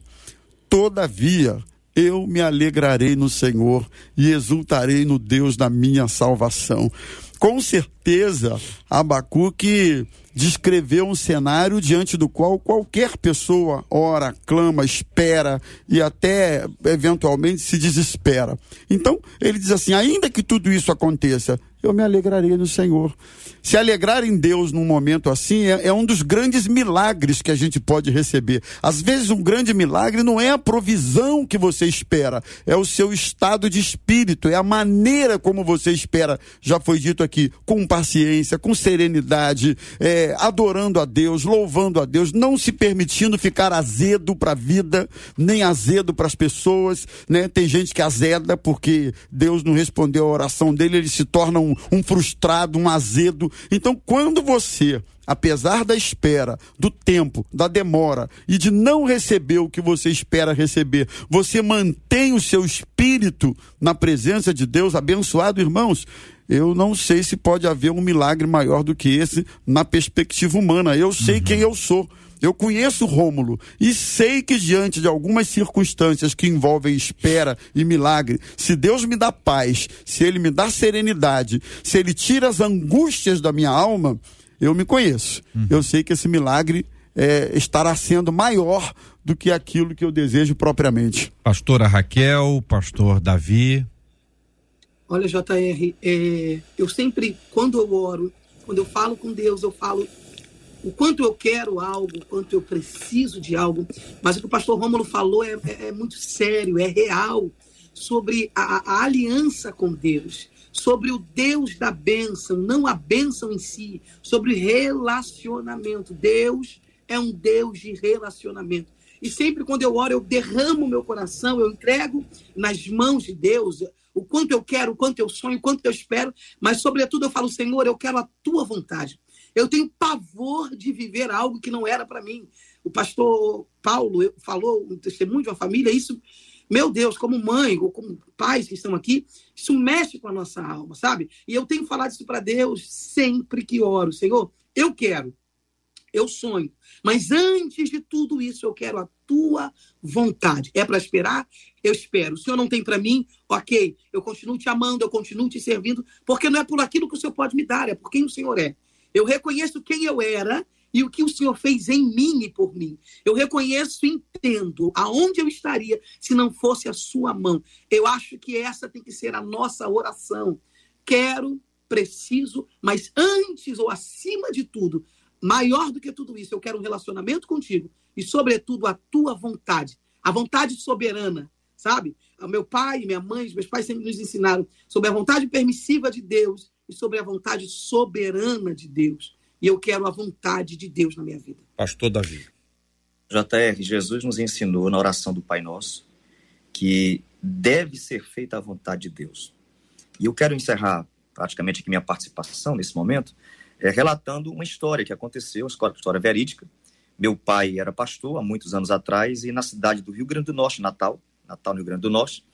todavia eu me alegrarei no Senhor e exultarei no Deus da minha salvação com certeza Abacuque descreveu um cenário diante do qual qualquer pessoa ora, clama, espera e até eventualmente se desespera. Então, ele diz assim: ainda que tudo isso aconteça, eu me alegrarei no Senhor. Se alegrar em Deus num momento assim é, é, um dos grandes milagres que a gente pode receber. Às vezes, um grande milagre não é a provisão que você espera, é o seu estado de espírito, é a maneira como você espera. Já foi dito aqui, com paciência, com serenidade, é, adorando a Deus, louvando a Deus, não se permitindo ficar azedo para a vida, nem azedo para as pessoas, né? Tem gente que azeda porque Deus não respondeu a oração dele, ele se torna um, um frustrado, um azedo. Então, quando você apesar da espera, do tempo, da demora e de não receber o que você espera receber, você mantém o seu espírito na presença de Deus, abençoado, irmãos. Eu não sei se pode haver um milagre maior do que esse na perspectiva humana. Eu sei uhum. quem eu sou. Eu conheço Rômulo e sei que diante de algumas circunstâncias que envolvem espera e milagre, se Deus me dá paz, se ele me dá serenidade, se ele tira as angústias da minha alma, eu me conheço. Uhum. Eu sei que esse milagre é, estará sendo maior do que aquilo que eu desejo propriamente. Pastora Raquel, pastor Davi. Olha, JR, é, eu sempre, quando eu oro, quando eu falo com Deus, eu falo o quanto eu quero algo, o quanto eu preciso de algo. Mas o que o pastor Rômulo falou é, é, é muito sério, é real, sobre a, a aliança com Deus sobre o Deus da bênção, não a bênção em si, sobre relacionamento. Deus é um Deus de relacionamento. E sempre quando eu oro, eu derramo meu coração, eu entrego nas mãos de Deus o quanto eu quero, o quanto eu sonho, o quanto eu espero, mas sobretudo eu falo, Senhor, eu quero a tua vontade. Eu tenho pavor de viver algo que não era para mim. O pastor Paulo falou, um testemunho de uma família, isso meu Deus, como mãe ou como pais que estão aqui, isso mexe com a nossa alma, sabe? E eu tenho falado isso para Deus sempre que oro. Senhor, eu quero, eu sonho, mas antes de tudo isso, eu quero a tua vontade. É para esperar? Eu espero. O Senhor não tem para mim? Ok, eu continuo te amando, eu continuo te servindo, porque não é por aquilo que o Senhor pode me dar, é por quem o Senhor é. Eu reconheço quem eu era e o que o Senhor fez em mim e por mim. Eu reconheço e entendo aonde eu estaria se não fosse a sua mão. Eu acho que essa tem que ser a nossa oração. Quero, preciso, mas antes ou acima de tudo, maior do que tudo isso, eu quero um relacionamento contigo e, sobretudo, a tua vontade, a vontade soberana, sabe? O meu pai, minha mãe, meus pais sempre nos ensinaram sobre a vontade permissiva de Deus e sobre a vontade soberana de Deus. E eu quero a vontade de Deus na minha vida. Pastor Davi. JR, Jesus nos ensinou na oração do Pai Nosso que deve ser feita a vontade de Deus. E eu quero encerrar praticamente aqui minha participação nesse momento, é, relatando uma história que aconteceu, uma história verídica. Meu pai era pastor há muitos anos atrás e na cidade do Rio Grande do Norte, Natal, Natal no Rio Grande do Norte,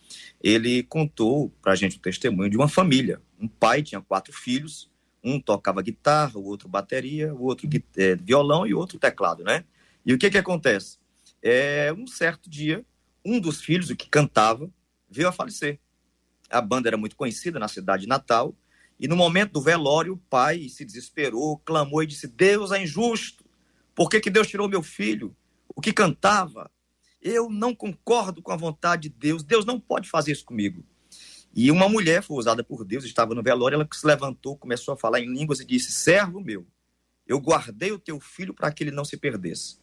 ele contou para a gente o testemunho de uma família. Um pai tinha quatro filhos um tocava guitarra, o outro bateria, o outro é, violão e o outro teclado, né? E o que que acontece? É, um certo dia, um dos filhos, o que cantava, veio a falecer. A banda era muito conhecida na cidade de Natal, e no momento do velório, o pai se desesperou, clamou e disse: Deus é injusto. Por que, que Deus tirou meu filho? O que cantava? Eu não concordo com a vontade de Deus. Deus não pode fazer isso comigo. E uma mulher foi usada por Deus, estava no velório, ela se levantou, começou a falar em línguas e disse: Servo meu, eu guardei o teu filho para que ele não se perdesse.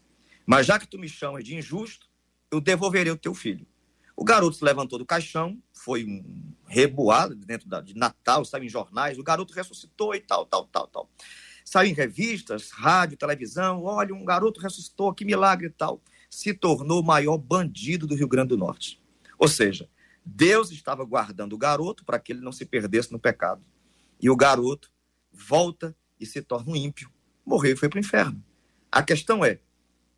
Mas já que tu me chamas de injusto, eu devolverei o teu filho. O garoto se levantou do caixão, foi um reboado dentro da, de Natal, saiu em jornais, o garoto ressuscitou e tal, tal, tal, tal. Saiu em revistas, rádio, televisão, olha, um garoto ressuscitou, que milagre e tal. Se tornou o maior bandido do Rio Grande do Norte. Ou seja, Deus estava guardando o garoto para que ele não se perdesse no pecado. E o garoto volta e se torna um ímpio. Morreu e foi para o inferno. A questão é,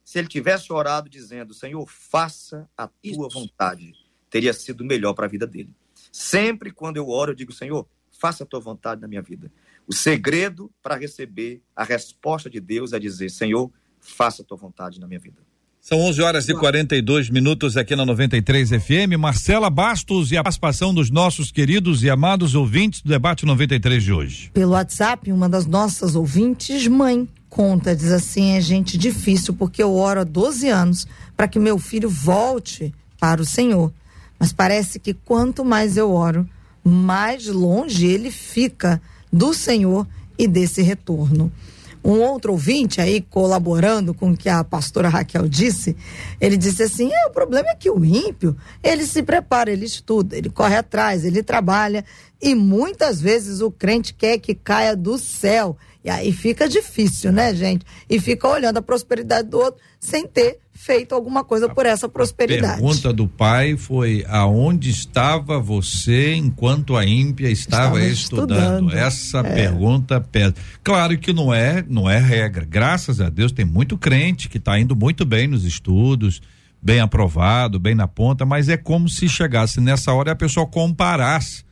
se ele tivesse orado dizendo, Senhor, faça a tua vontade, teria sido melhor para a vida dele. Sempre quando eu oro, eu digo, Senhor, faça a tua vontade na minha vida. O segredo para receber a resposta de Deus é dizer, Senhor, faça a tua vontade na minha vida. São 11 horas e 42 minutos aqui na 93 FM. Marcela Bastos e a participação dos nossos queridos e amados ouvintes do debate 93 de hoje. Pelo WhatsApp, uma das nossas ouvintes, mãe, conta, diz assim: é gente difícil porque eu oro há 12 anos para que meu filho volte para o Senhor. Mas parece que quanto mais eu oro, mais longe ele fica do Senhor e desse retorno um outro ouvinte aí colaborando com o que a pastora Raquel disse, ele disse assim: é, o problema é que o ímpio, ele se prepara, ele estuda, ele corre atrás, ele trabalha E muitas vezes o crente quer que caia do céu. E aí fica difícil, né, gente? E fica olhando a prosperidade do outro sem ter feito alguma coisa por essa prosperidade. A pergunta do pai foi: aonde estava você enquanto a ímpia estava, estava estudando? estudando? Essa é. pergunta pesa. Claro que não é, não é regra. Graças a Deus tem muito crente que está indo muito bem nos estudos, bem aprovado, bem na ponta, mas é como se chegasse nessa hora e a pessoa comparasse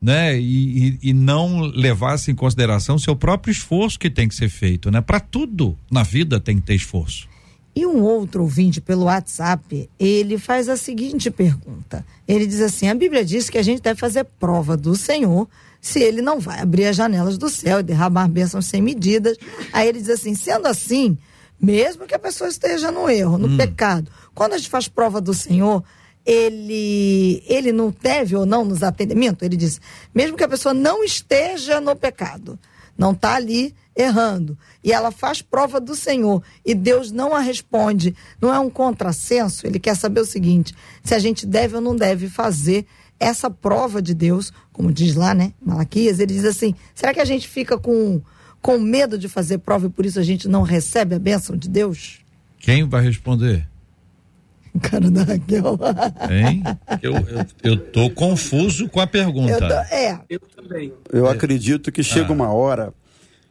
né? E, e, e, não levasse em consideração seu próprio esforço que tem que ser feito, né? Para tudo na vida tem que ter esforço. E um outro ouvinte pelo WhatsApp, ele faz a seguinte pergunta. Ele diz assim: a Bíblia diz que a gente deve fazer prova do Senhor se ele não vai abrir as janelas do céu e derramar bênçãos sem medidas. Aí ele diz assim: sendo assim, mesmo que a pessoa esteja no erro, no hum. pecado, quando a gente faz prova do Senhor, ele, ele não deve ou não nos atendimento? Ele diz, mesmo que a pessoa não esteja no pecado, não está ali errando, e ela faz prova do Senhor e Deus não a responde, não é um contrassenso? Ele quer saber o seguinte: se a gente deve ou não deve fazer essa prova de Deus, como diz lá, né, Malaquias, ele diz assim: será que a gente fica com, com medo de fazer prova e por isso a gente não recebe a bênção de Deus? Quem vai responder? <laughs> Cara da Raquel. Hein? Eu, eu, eu tô confuso com a pergunta. Eu tô, é. Eu também. Eu é. acredito que chega ah. uma hora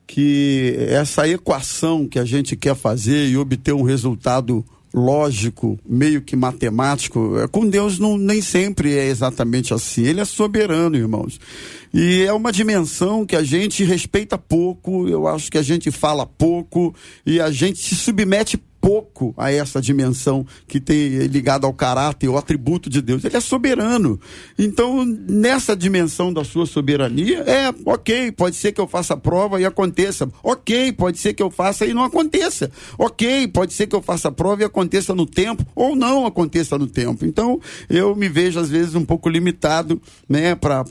que essa equação que a gente quer fazer e obter um resultado lógico, meio que matemático, é, com Deus não, nem sempre é exatamente assim. Ele é soberano, irmãos. E é uma dimensão que a gente respeita pouco, eu acho que a gente fala pouco e a gente se submete pouco a essa dimensão que tem ligada ao caráter, ao atributo de Deus. Ele é soberano. Então, nessa dimensão da sua soberania, é ok, pode ser que eu faça a prova e aconteça. Ok, pode ser que eu faça e não aconteça. Ok, pode ser que eu faça a prova e aconteça no tempo ou não aconteça no tempo. Então, eu me vejo às vezes um pouco limitado, né, para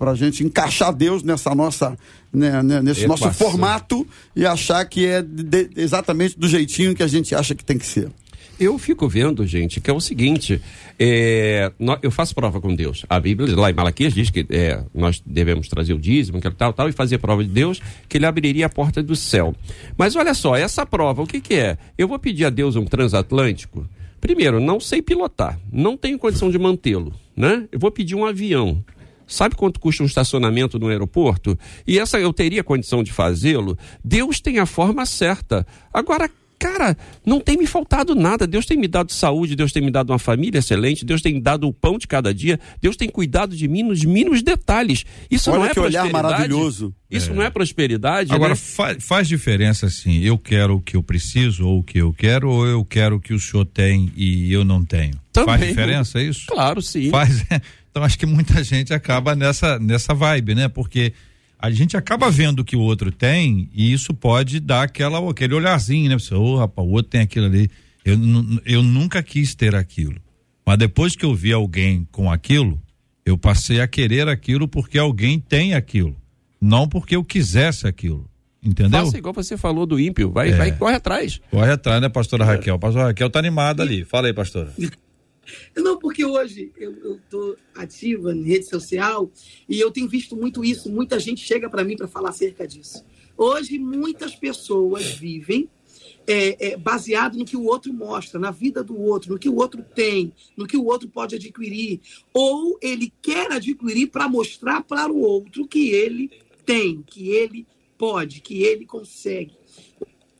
a gente encaixar Deus nessa nossa né, né, nesse Equação. nosso formato e achar que é de, exatamente do jeitinho que a gente acha que tem que ser. Eu fico vendo, gente, que é o seguinte: é, eu faço prova com Deus. A Bíblia, lá em Malaquias, diz que é, nós devemos trazer o dízimo, que tal, tal, e fazer prova de Deus, que ele abriria a porta do céu. Mas olha só, essa prova, o que, que é? Eu vou pedir a Deus um transatlântico? Primeiro, não sei pilotar, não tenho condição de mantê-lo, né? Eu vou pedir um avião. Sabe quanto custa um estacionamento no aeroporto? E essa eu teria condição de fazê-lo. Deus tem a forma certa. Agora, cara, não tem me faltado nada. Deus tem me dado saúde, Deus tem me dado uma família excelente, Deus tem dado o pão de cada dia, Deus tem cuidado de mim nos mínimos detalhes. Isso Olha não é que olhar maravilhoso. Isso é. não é prosperidade. Agora, né? fa faz diferença assim, eu quero o que eu preciso ou o que eu quero, ou eu quero o que o senhor tem e eu não tenho. Também. Faz diferença isso? Claro, sim. Faz. <laughs> Então acho que muita gente acaba nessa, nessa vibe, né? Porque a gente acaba vendo o que o outro tem e isso pode dar aquela, aquele olharzinho, né? Você, ô, oh, rapaz, o outro tem aquilo ali. Eu, eu nunca quis ter aquilo. Mas depois que eu vi alguém com aquilo, eu passei a querer aquilo porque alguém tem aquilo. Não porque eu quisesse aquilo. Entendeu? Faça igual você falou do ímpio. Vai, é. vai corre atrás. Corre atrás, né, pastora é. Raquel? Pastora Raquel tá animada ali. Fala aí, pastora. Não, porque hoje eu estou ativa em rede social e eu tenho visto muito isso. Muita gente chega para mim para falar acerca disso. Hoje, muitas pessoas vivem é, é, baseado no que o outro mostra, na vida do outro, no que o outro tem, no que o outro pode adquirir. Ou ele quer adquirir para mostrar para o outro que ele tem, que ele pode, que ele consegue.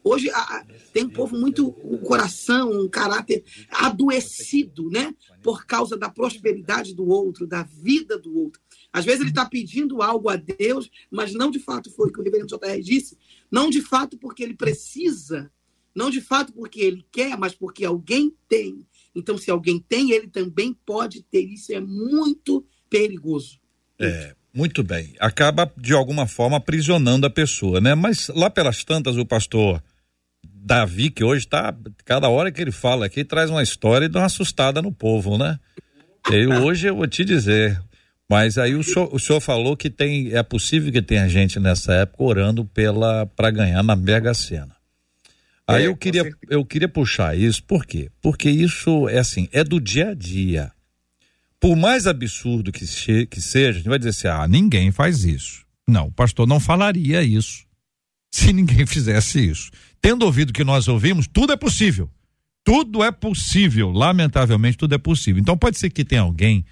Hoje a, tem um povo muito, um coração, um caráter adoecido, né? Por causa da prosperidade do outro, da vida do outro. Às vezes ele está pedindo algo a Deus, mas não de fato foi o que o reverendo JR disse, não de fato porque ele precisa, não de fato porque ele quer, mas porque alguém tem. Então, se alguém tem, ele também pode ter. Isso é muito perigoso. É, muito bem. Acaba, de alguma forma, aprisionando a pessoa, né? Mas lá pelas tantas, o pastor Davi, que hoje está, cada hora que ele fala aqui, traz uma história e dá uma assustada no povo, né? E hoje eu vou te dizer, mas aí o senhor, o senhor falou que tem, é possível que tenha gente nessa época orando pela para ganhar na Mega Sena. Aí é, eu queria eu queria puxar isso, por quê? Porque isso é assim, é do dia a dia. Por mais absurdo que, que seja, a gente vai dizer assim: ah, ninguém faz isso. Não, o pastor não falaria isso se <laughs> ninguém fizesse isso. Tendo ouvido o que nós ouvimos, tudo é possível. Tudo é possível. Lamentavelmente, tudo é possível. Então pode ser que tenha alguém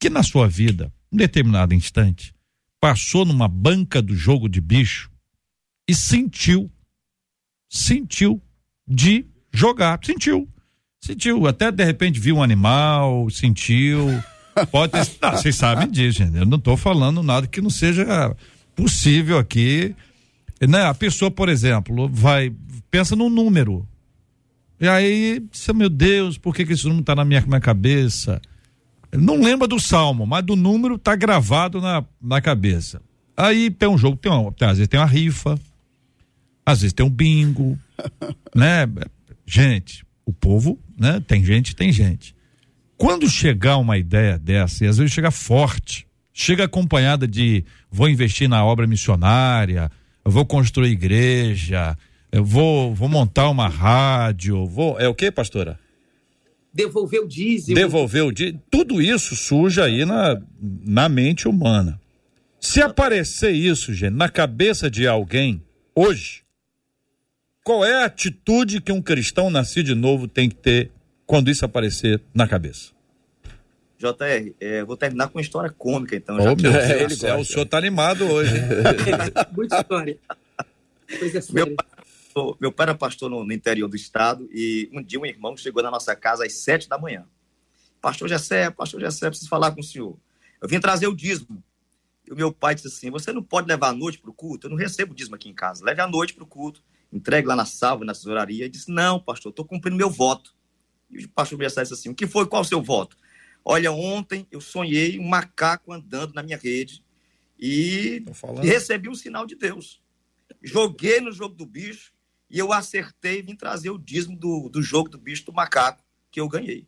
que na sua vida, em determinado instante, passou numa banca do jogo de bicho e sentiu, sentiu de jogar, sentiu, sentiu, até de repente viu um animal, sentiu, pode ter, não, vocês sabem disso, gente. eu não estou falando nada que não seja possível aqui, né? A pessoa, por exemplo, vai, pensa num número, e aí, meu Deus, por que, que esse número está na minha, minha cabeça? Não lembra do salmo, mas do número tá gravado na, na cabeça. Aí tem um jogo, tem uma, às vezes tem uma rifa, às vezes tem um bingo, <laughs> né? Gente, o povo, né? Tem gente, tem gente. Quando chegar uma ideia dessa, e às vezes chega forte, chega acompanhada de vou investir na obra missionária, vou construir igreja, vou, vou montar uma rádio, vou. É o que, pastora? devolver o dízimo. Devolver o dízimo. Tudo isso surge aí na, na mente humana. Se aparecer isso, gente, na cabeça de alguém, hoje, qual é a atitude que um cristão nascido de novo tem que ter quando isso aparecer na cabeça? JR, é, vou terminar com uma história cômica, então. Já meu é, é, o senhor está animado hoje. <laughs> Muita história. Coisa séria. Meu meu pai era pastor no, no, interior do estado e um dia um irmão chegou na nossa casa às sete da manhã. Pastor Gessé, pastor Gessé, preciso falar com o senhor. Eu vim trazer o dízimo. E o meu pai disse assim: Você não pode levar à noite para o culto? Eu não recebo dízimo aqui em casa. Leve à noite para o culto, entregue lá na salva, na tesouraria. Ele disse: Não, pastor, estou cumprindo meu voto. E o pastor Gessé disse assim: O que foi? Qual o seu voto? Olha, ontem eu sonhei um macaco andando na minha rede e, recebi um sinal de Deus. Joguei no jogo do bicho e eu acertei e vim trazer o dízimo do, do jogo do bicho do macaco que eu ganhei.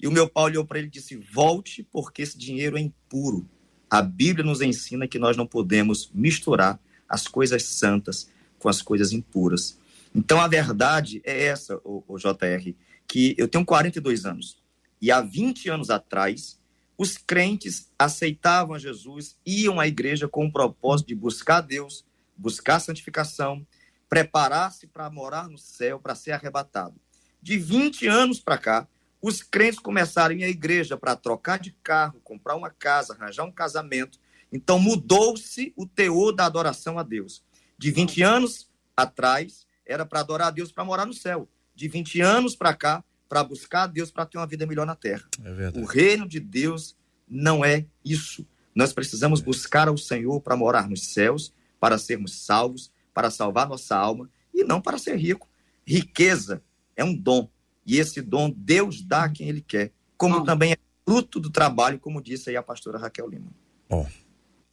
E o meu pai olhou para ele e disse: Volte, porque esse dinheiro é impuro. A Bíblia nos ensina que nós não podemos misturar as coisas santas com as coisas impuras. Então a verdade é essa, o, o JR, que eu tenho 42 anos e há 20 anos atrás os crentes aceitavam Jesus, iam à igreja com o propósito de buscar Deus, buscar santificação, preparar-se para morar no céu, para ser arrebatado. De 20 anos para cá, os crentes começaram a ir à igreja para trocar de carro, comprar uma casa, arranjar um casamento. Então mudou-se o teor da adoração a Deus. De 20 anos atrás, era para adorar a Deus para morar no céu. De 20 anos para cá, para buscar a Deus para ter uma vida melhor na terra. É o reino de Deus não é isso. Nós precisamos buscar ao Senhor para morar nos céus, para sermos salvos, para salvar nossa alma e não para ser rico. Riqueza é um dom e esse dom Deus dá a quem Ele quer, como também é fruto do trabalho, como disse aí a pastora Raquel Lima. Bom,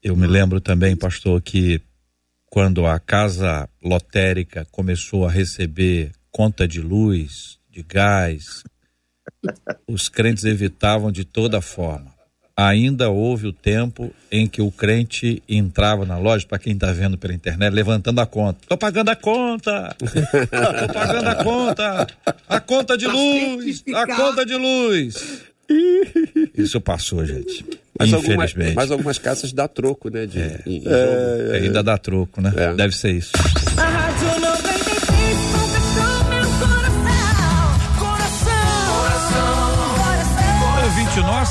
eu me lembro também, pastor, que quando a casa lotérica começou a receber conta de luz, de gás, os crentes evitavam de toda forma ainda houve o tempo em que o crente entrava na loja, para quem está vendo pela internet, levantando a conta. Tô pagando a conta! Tô pagando a conta! A conta de luz! A conta de luz! Isso passou, gente. Mas Infelizmente. Algumas, mas algumas casas dá troco, né? De, é. Em, em é, ainda dá troco, né? É. Deve ser isso.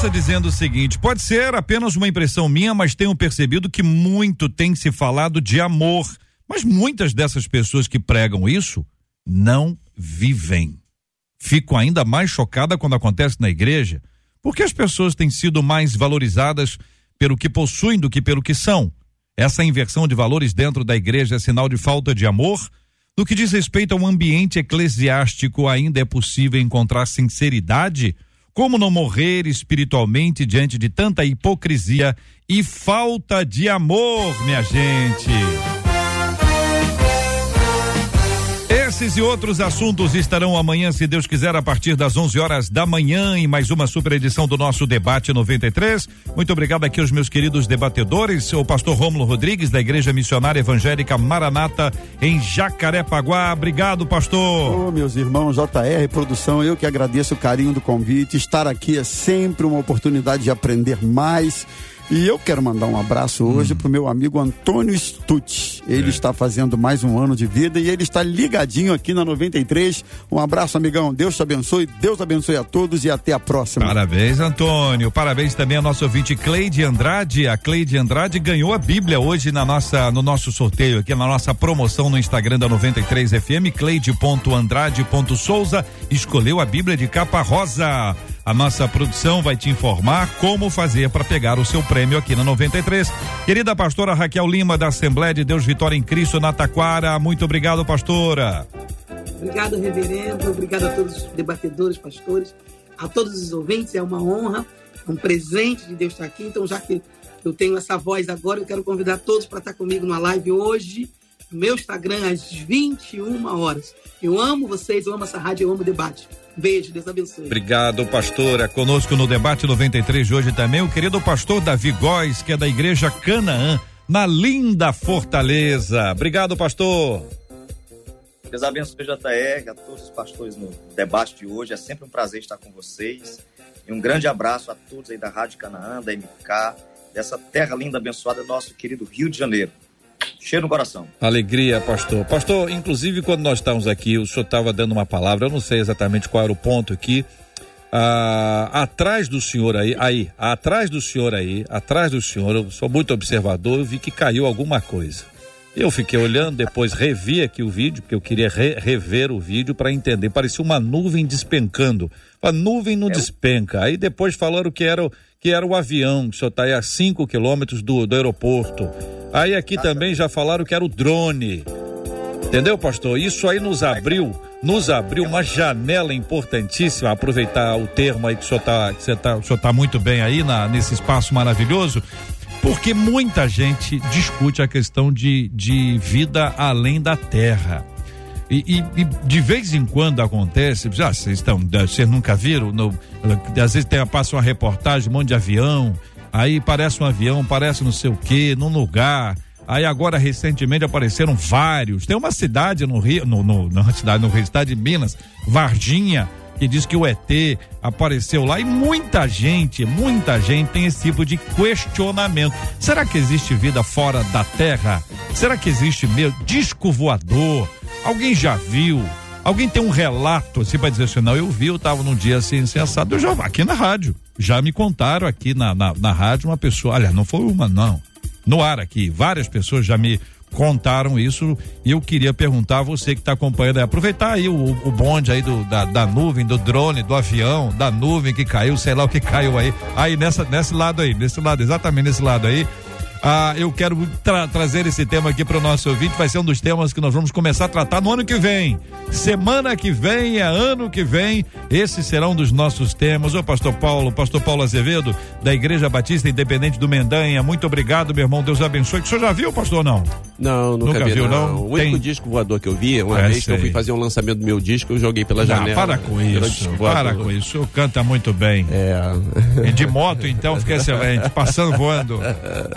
Nossa dizendo o seguinte: pode ser apenas uma impressão minha, mas tenho percebido que muito tem se falado de amor. Mas muitas dessas pessoas que pregam isso não vivem. Fico ainda mais chocada quando acontece na igreja, porque as pessoas têm sido mais valorizadas pelo que possuem do que pelo que são. Essa inversão de valores dentro da igreja é sinal de falta de amor. No que diz respeito ao ambiente eclesiástico, ainda é possível encontrar sinceridade? Como não morrer espiritualmente diante de tanta hipocrisia e falta de amor, minha gente? Esses e outros assuntos estarão amanhã, se Deus quiser, a partir das 11 horas da manhã, em mais uma super edição do nosso Debate 93. Muito obrigado aqui aos meus queridos debatedores, o pastor Rômulo Rodrigues, da Igreja Missionária Evangélica Maranata, em Jacarepaguá. Obrigado, pastor. Oh, meus irmãos, JR Produção, eu que agradeço o carinho do convite. Estar aqui é sempre uma oportunidade de aprender mais e eu quero mandar um abraço hoje hum. para o meu amigo Antônio Stutt. Ele é. está fazendo mais um ano de vida e ele está ligadinho aqui na 93. Um abraço, amigão. Deus te abençoe. Deus abençoe a todos e até a próxima. Parabéns, Antônio. Parabéns também ao nosso ouvinte Cleide Andrade. A Cleide Andrade ganhou a Bíblia hoje na nossa, no nosso sorteio aqui, na nossa promoção no Instagram da 93 FM. Cleide.andrade.souza escolheu a Bíblia de capa rosa. A nossa produção vai te informar como fazer para pegar o seu prêmio aqui na 93. Querida pastora Raquel Lima, da Assembleia de Deus Vitória em Cristo, na Taquara, muito obrigado, pastora. Obrigado, reverendo. Obrigado a todos os debatedores, pastores, a todos os ouvintes. É uma honra, um presente de Deus estar aqui. Então, já que eu tenho essa voz agora, eu quero convidar todos para estar comigo na live hoje, meu Instagram, às 21 horas. Eu amo vocês, eu amo essa rádio, eu amo o debate. Beijo, Deus abençoe. Obrigado, pastora. Conosco no debate 93 de hoje também o querido pastor Davi Góes, que é da igreja Canaã, na linda Fortaleza. Obrigado, pastor. Deus abençoe JR, a todos os pastores no debate de hoje. É sempre um prazer estar com vocês. E um grande abraço a todos aí da Rádio Canaã, da MK, dessa terra linda, abençoada, nosso querido Rio de Janeiro. Cheiro no coração. Alegria, pastor. Pastor, inclusive quando nós estávamos aqui, o senhor estava dando uma palavra, eu não sei exatamente qual era o ponto aqui. Ah, atrás do senhor aí, aí, atrás do senhor aí, atrás do senhor, eu sou muito observador, eu vi que caiu alguma coisa. Eu fiquei olhando, depois revi aqui o vídeo, porque eu queria re rever o vídeo para entender. Parecia uma nuvem despencando. A nuvem não é despenca. Aí depois falaram que era, que era o avião, que só está aí a 5 quilômetros do, do aeroporto. Aí aqui também já falaram que era o drone. Entendeu, pastor? Isso aí nos abriu, nos abriu uma janela importantíssima. Aproveitar o termo aí que o senhor está que tá, o senhor tá muito bem aí na, nesse espaço maravilhoso, porque muita gente discute a questão de, de vida além da terra. E, e, e, de vez em quando acontece, já vocês estão, vocês nunca viram, no, às vezes tem, passa uma reportagem, um monte de avião, aí parece um avião, parece não sei o que, num lugar. Aí agora recentemente apareceram vários. Tem uma cidade no Rio, no, no, não cidade no Rio, cidade de Minas, Varginha, que diz que o ET apareceu lá e muita gente, muita gente tem esse tipo de questionamento. Será que existe vida fora da Terra? Será que existe mesmo disco voador? Alguém já viu? Alguém tem um relato assim para dizer assim, não, eu vi, eu estava num dia assim, insensado, eu já aqui na rádio. Já me contaram aqui na, na, na rádio uma pessoa, olha, não foi uma, não. No ar aqui, várias pessoas já me contaram isso e eu queria perguntar a você que está acompanhando aí, aproveitar aí o, o bonde aí do, da, da, nuvem, do drone, do avião, da nuvem que caiu, sei lá o que caiu aí, aí nessa, nesse lado aí, nesse lado, exatamente nesse lado aí, ah, eu quero tra trazer esse tema aqui para o nosso ouvinte. Vai ser um dos temas que nós vamos começar a tratar no ano que vem. Semana que vem, é ano que vem. Esse será um dos nossos temas. Ô, Pastor Paulo, Pastor Paulo Azevedo, da Igreja Batista Independente do Mendanha. Muito obrigado, meu irmão. Deus abençoe. O senhor já viu, pastor, não? Não, nunca, nunca vi, viu, não. não. O Tem... único disco voador que eu vi, uma é, vez sei. que eu fui fazer um lançamento do meu disco, eu joguei pela janela. para com isso. Para com isso. O senhor canta muito bem. É. E de moto, então, fica excelente. Passando voando.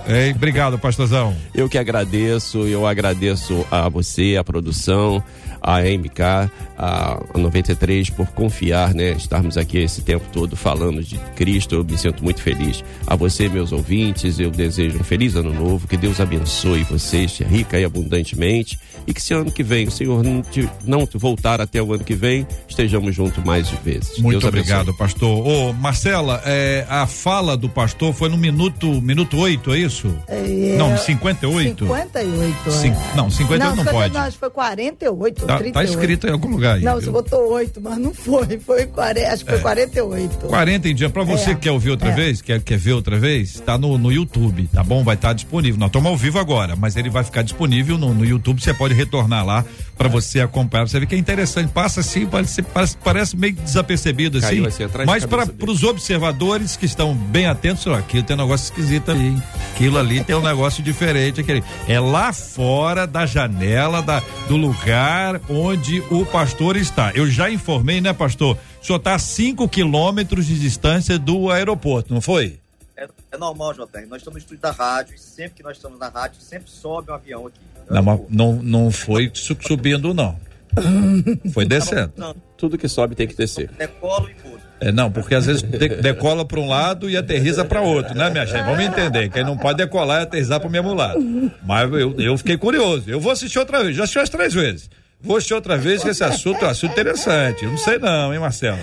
É, <laughs> obrigado, pastorzão. Eu que agradeço, eu agradeço a você, a produção, a MK, a 93 por confiar, né? Estarmos aqui esse tempo todo falando de Cristo. Eu me sinto muito feliz. A você, meus ouvintes, eu desejo um feliz ano novo. Que Deus abençoe vocês rica e abundantemente. E que se ano que vem o Senhor não, te, não voltar até o ano que vem, estejamos juntos mais vezes. Muito Deus obrigado, abençoe. pastor. Ô, Marcela, é, a fala do pastor foi no minuto, minuto 8, é isso? É, não, 58? 58. Cin, é. Não, 58 não, não pode. Não, acho que foi 48. Tá, tá escrito em algum lugar aí. Não, você botou 8, mas não foi. Foi 40, acho que foi é. 48. 40 em dia. Pra você é. que quer ouvir outra é. vez, quer, quer ver outra vez, tá no, no YouTube, tá bom? Vai estar tá disponível. Nós estamos ao vivo agora, mas ele vai ficar disponível no, no YouTube. Você pode retornar lá para você acompanhar. Você vê que é interessante, passa assim, parece, parece, parece meio desapercebido assim. assim mas para os observadores que estão bem atentos, ó, aquilo tem um negócio esquisito ali, hein? Aquilo ali tem um <laughs> negócio diferente. Aquele, é lá fora da janela da, do lugar onde o pastor está. Eu já informei, né, pastor? O senhor está a 5 quilômetros de distância do aeroporto, não foi? É, é normal, JR. Nós estamos no estúdio da rádio e sempre que nós estamos na rádio, sempre sobe um avião aqui. Não, não, não foi subindo, não. Foi descendo. Tudo que sobe tem que descer. Decolo e. É, não, porque às vezes de, decola para um lado e aterriza para outro, né, minha gente? Vamos entender. Quem não pode decolar e aterrizar para o mesmo lado. Mas eu, eu fiquei curioso. Eu vou assistir outra vez. Já assisti as três vezes. Assistir outra vez que esse assunto é um assunto interessante. Não sei não, hein, Marcela?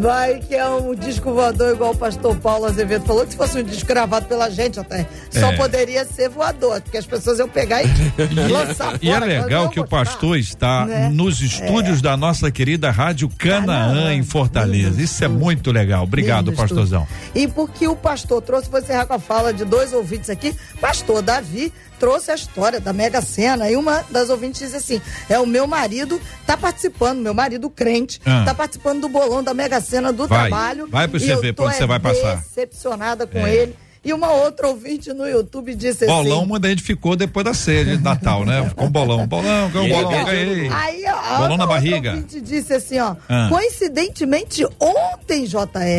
Vai que é um disco voador igual o pastor Paulo Azevedo falou, que se fosse um disco gravado pela gente até, só é. poderia ser voador, porque as pessoas iam pegar e <laughs> lançar E é legal que o pastor está né? nos estúdios é. da nossa querida Rádio Canaã, em Fortaleza. Isso é muito legal. Obrigado, pastorzão. E porque o pastor trouxe, vou encerrar com a fala de dois ouvintes aqui, pastor Davi, trouxe a história da Mega Sena e uma das ouvintes diz assim: é o meu marido tá participando, meu marido crente, ah. tá participando do bolão da Mega Sena do vai, trabalho. Vai para você ver quando você vai passar. Decepcionada com é. ele e uma outra ouvinte no YouTube disse bolão, assim. Bolão, muita gente ficou depois da ceia de Natal, né? <laughs> Ficou um bolão. Bolão, ganhou um bolão, ganhei. Aí, a bolão na barriga. ouvinte disse assim, ó. Ah. Coincidentemente, ontem, JR,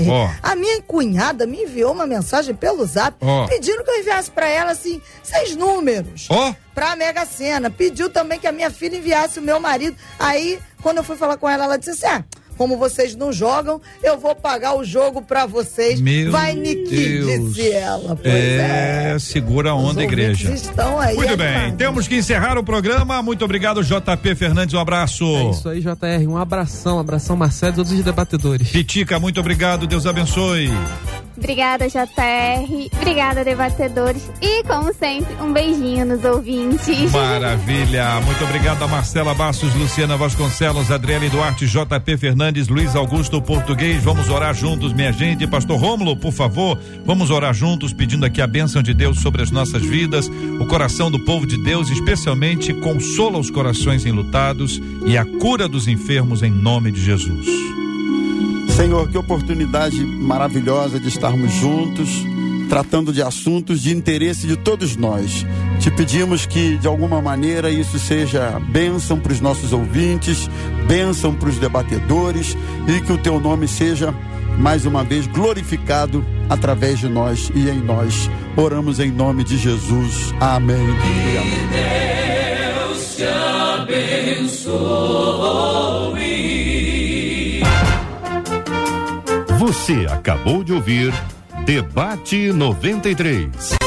oh. a minha cunhada me enviou uma mensagem pelo zap oh. pedindo que eu enviasse para ela, assim, seis números. Ó. Oh. Pra Mega Sena. Pediu também que a minha filha enviasse o meu marido. Aí, quando eu fui falar com ela, ela disse assim: ah como vocês não jogam, eu vou pagar o jogo para vocês. Meu Vai, Niki, disse ela. Pois é, é. segura a onda, igreja. Estão aí Muito bem, temos que encerrar o programa. Muito obrigado, JP Fernandes, um abraço. É isso aí, JR, um abração, um abração, Marcelo e todos os debatedores. Pitica, muito obrigado, Deus abençoe. Obrigada, JR. Obrigada, debatedores. E, como sempre, um beijinho nos ouvintes. Maravilha. Muito obrigado a Marcela Bastos, Luciana Vasconcelos, Adriane Duarte, JP Fernandes, Luiz Augusto Português. Vamos orar juntos, minha gente. Pastor Rômulo, por favor, vamos orar juntos, pedindo aqui a bênção de Deus sobre as nossas vidas, o coração do povo de Deus, especialmente consola os corações enlutados e a cura dos enfermos em nome de Jesus. Senhor, que oportunidade maravilhosa de estarmos juntos, tratando de assuntos de interesse de todos nós. Te pedimos que, de alguma maneira, isso seja bênção para os nossos ouvintes, bênção para os debatedores e que o teu nome seja, mais uma vez, glorificado através de nós e em nós. Oramos em nome de Jesus. Amém. Que Deus te abençoe. Você acabou de ouvir Debate 93.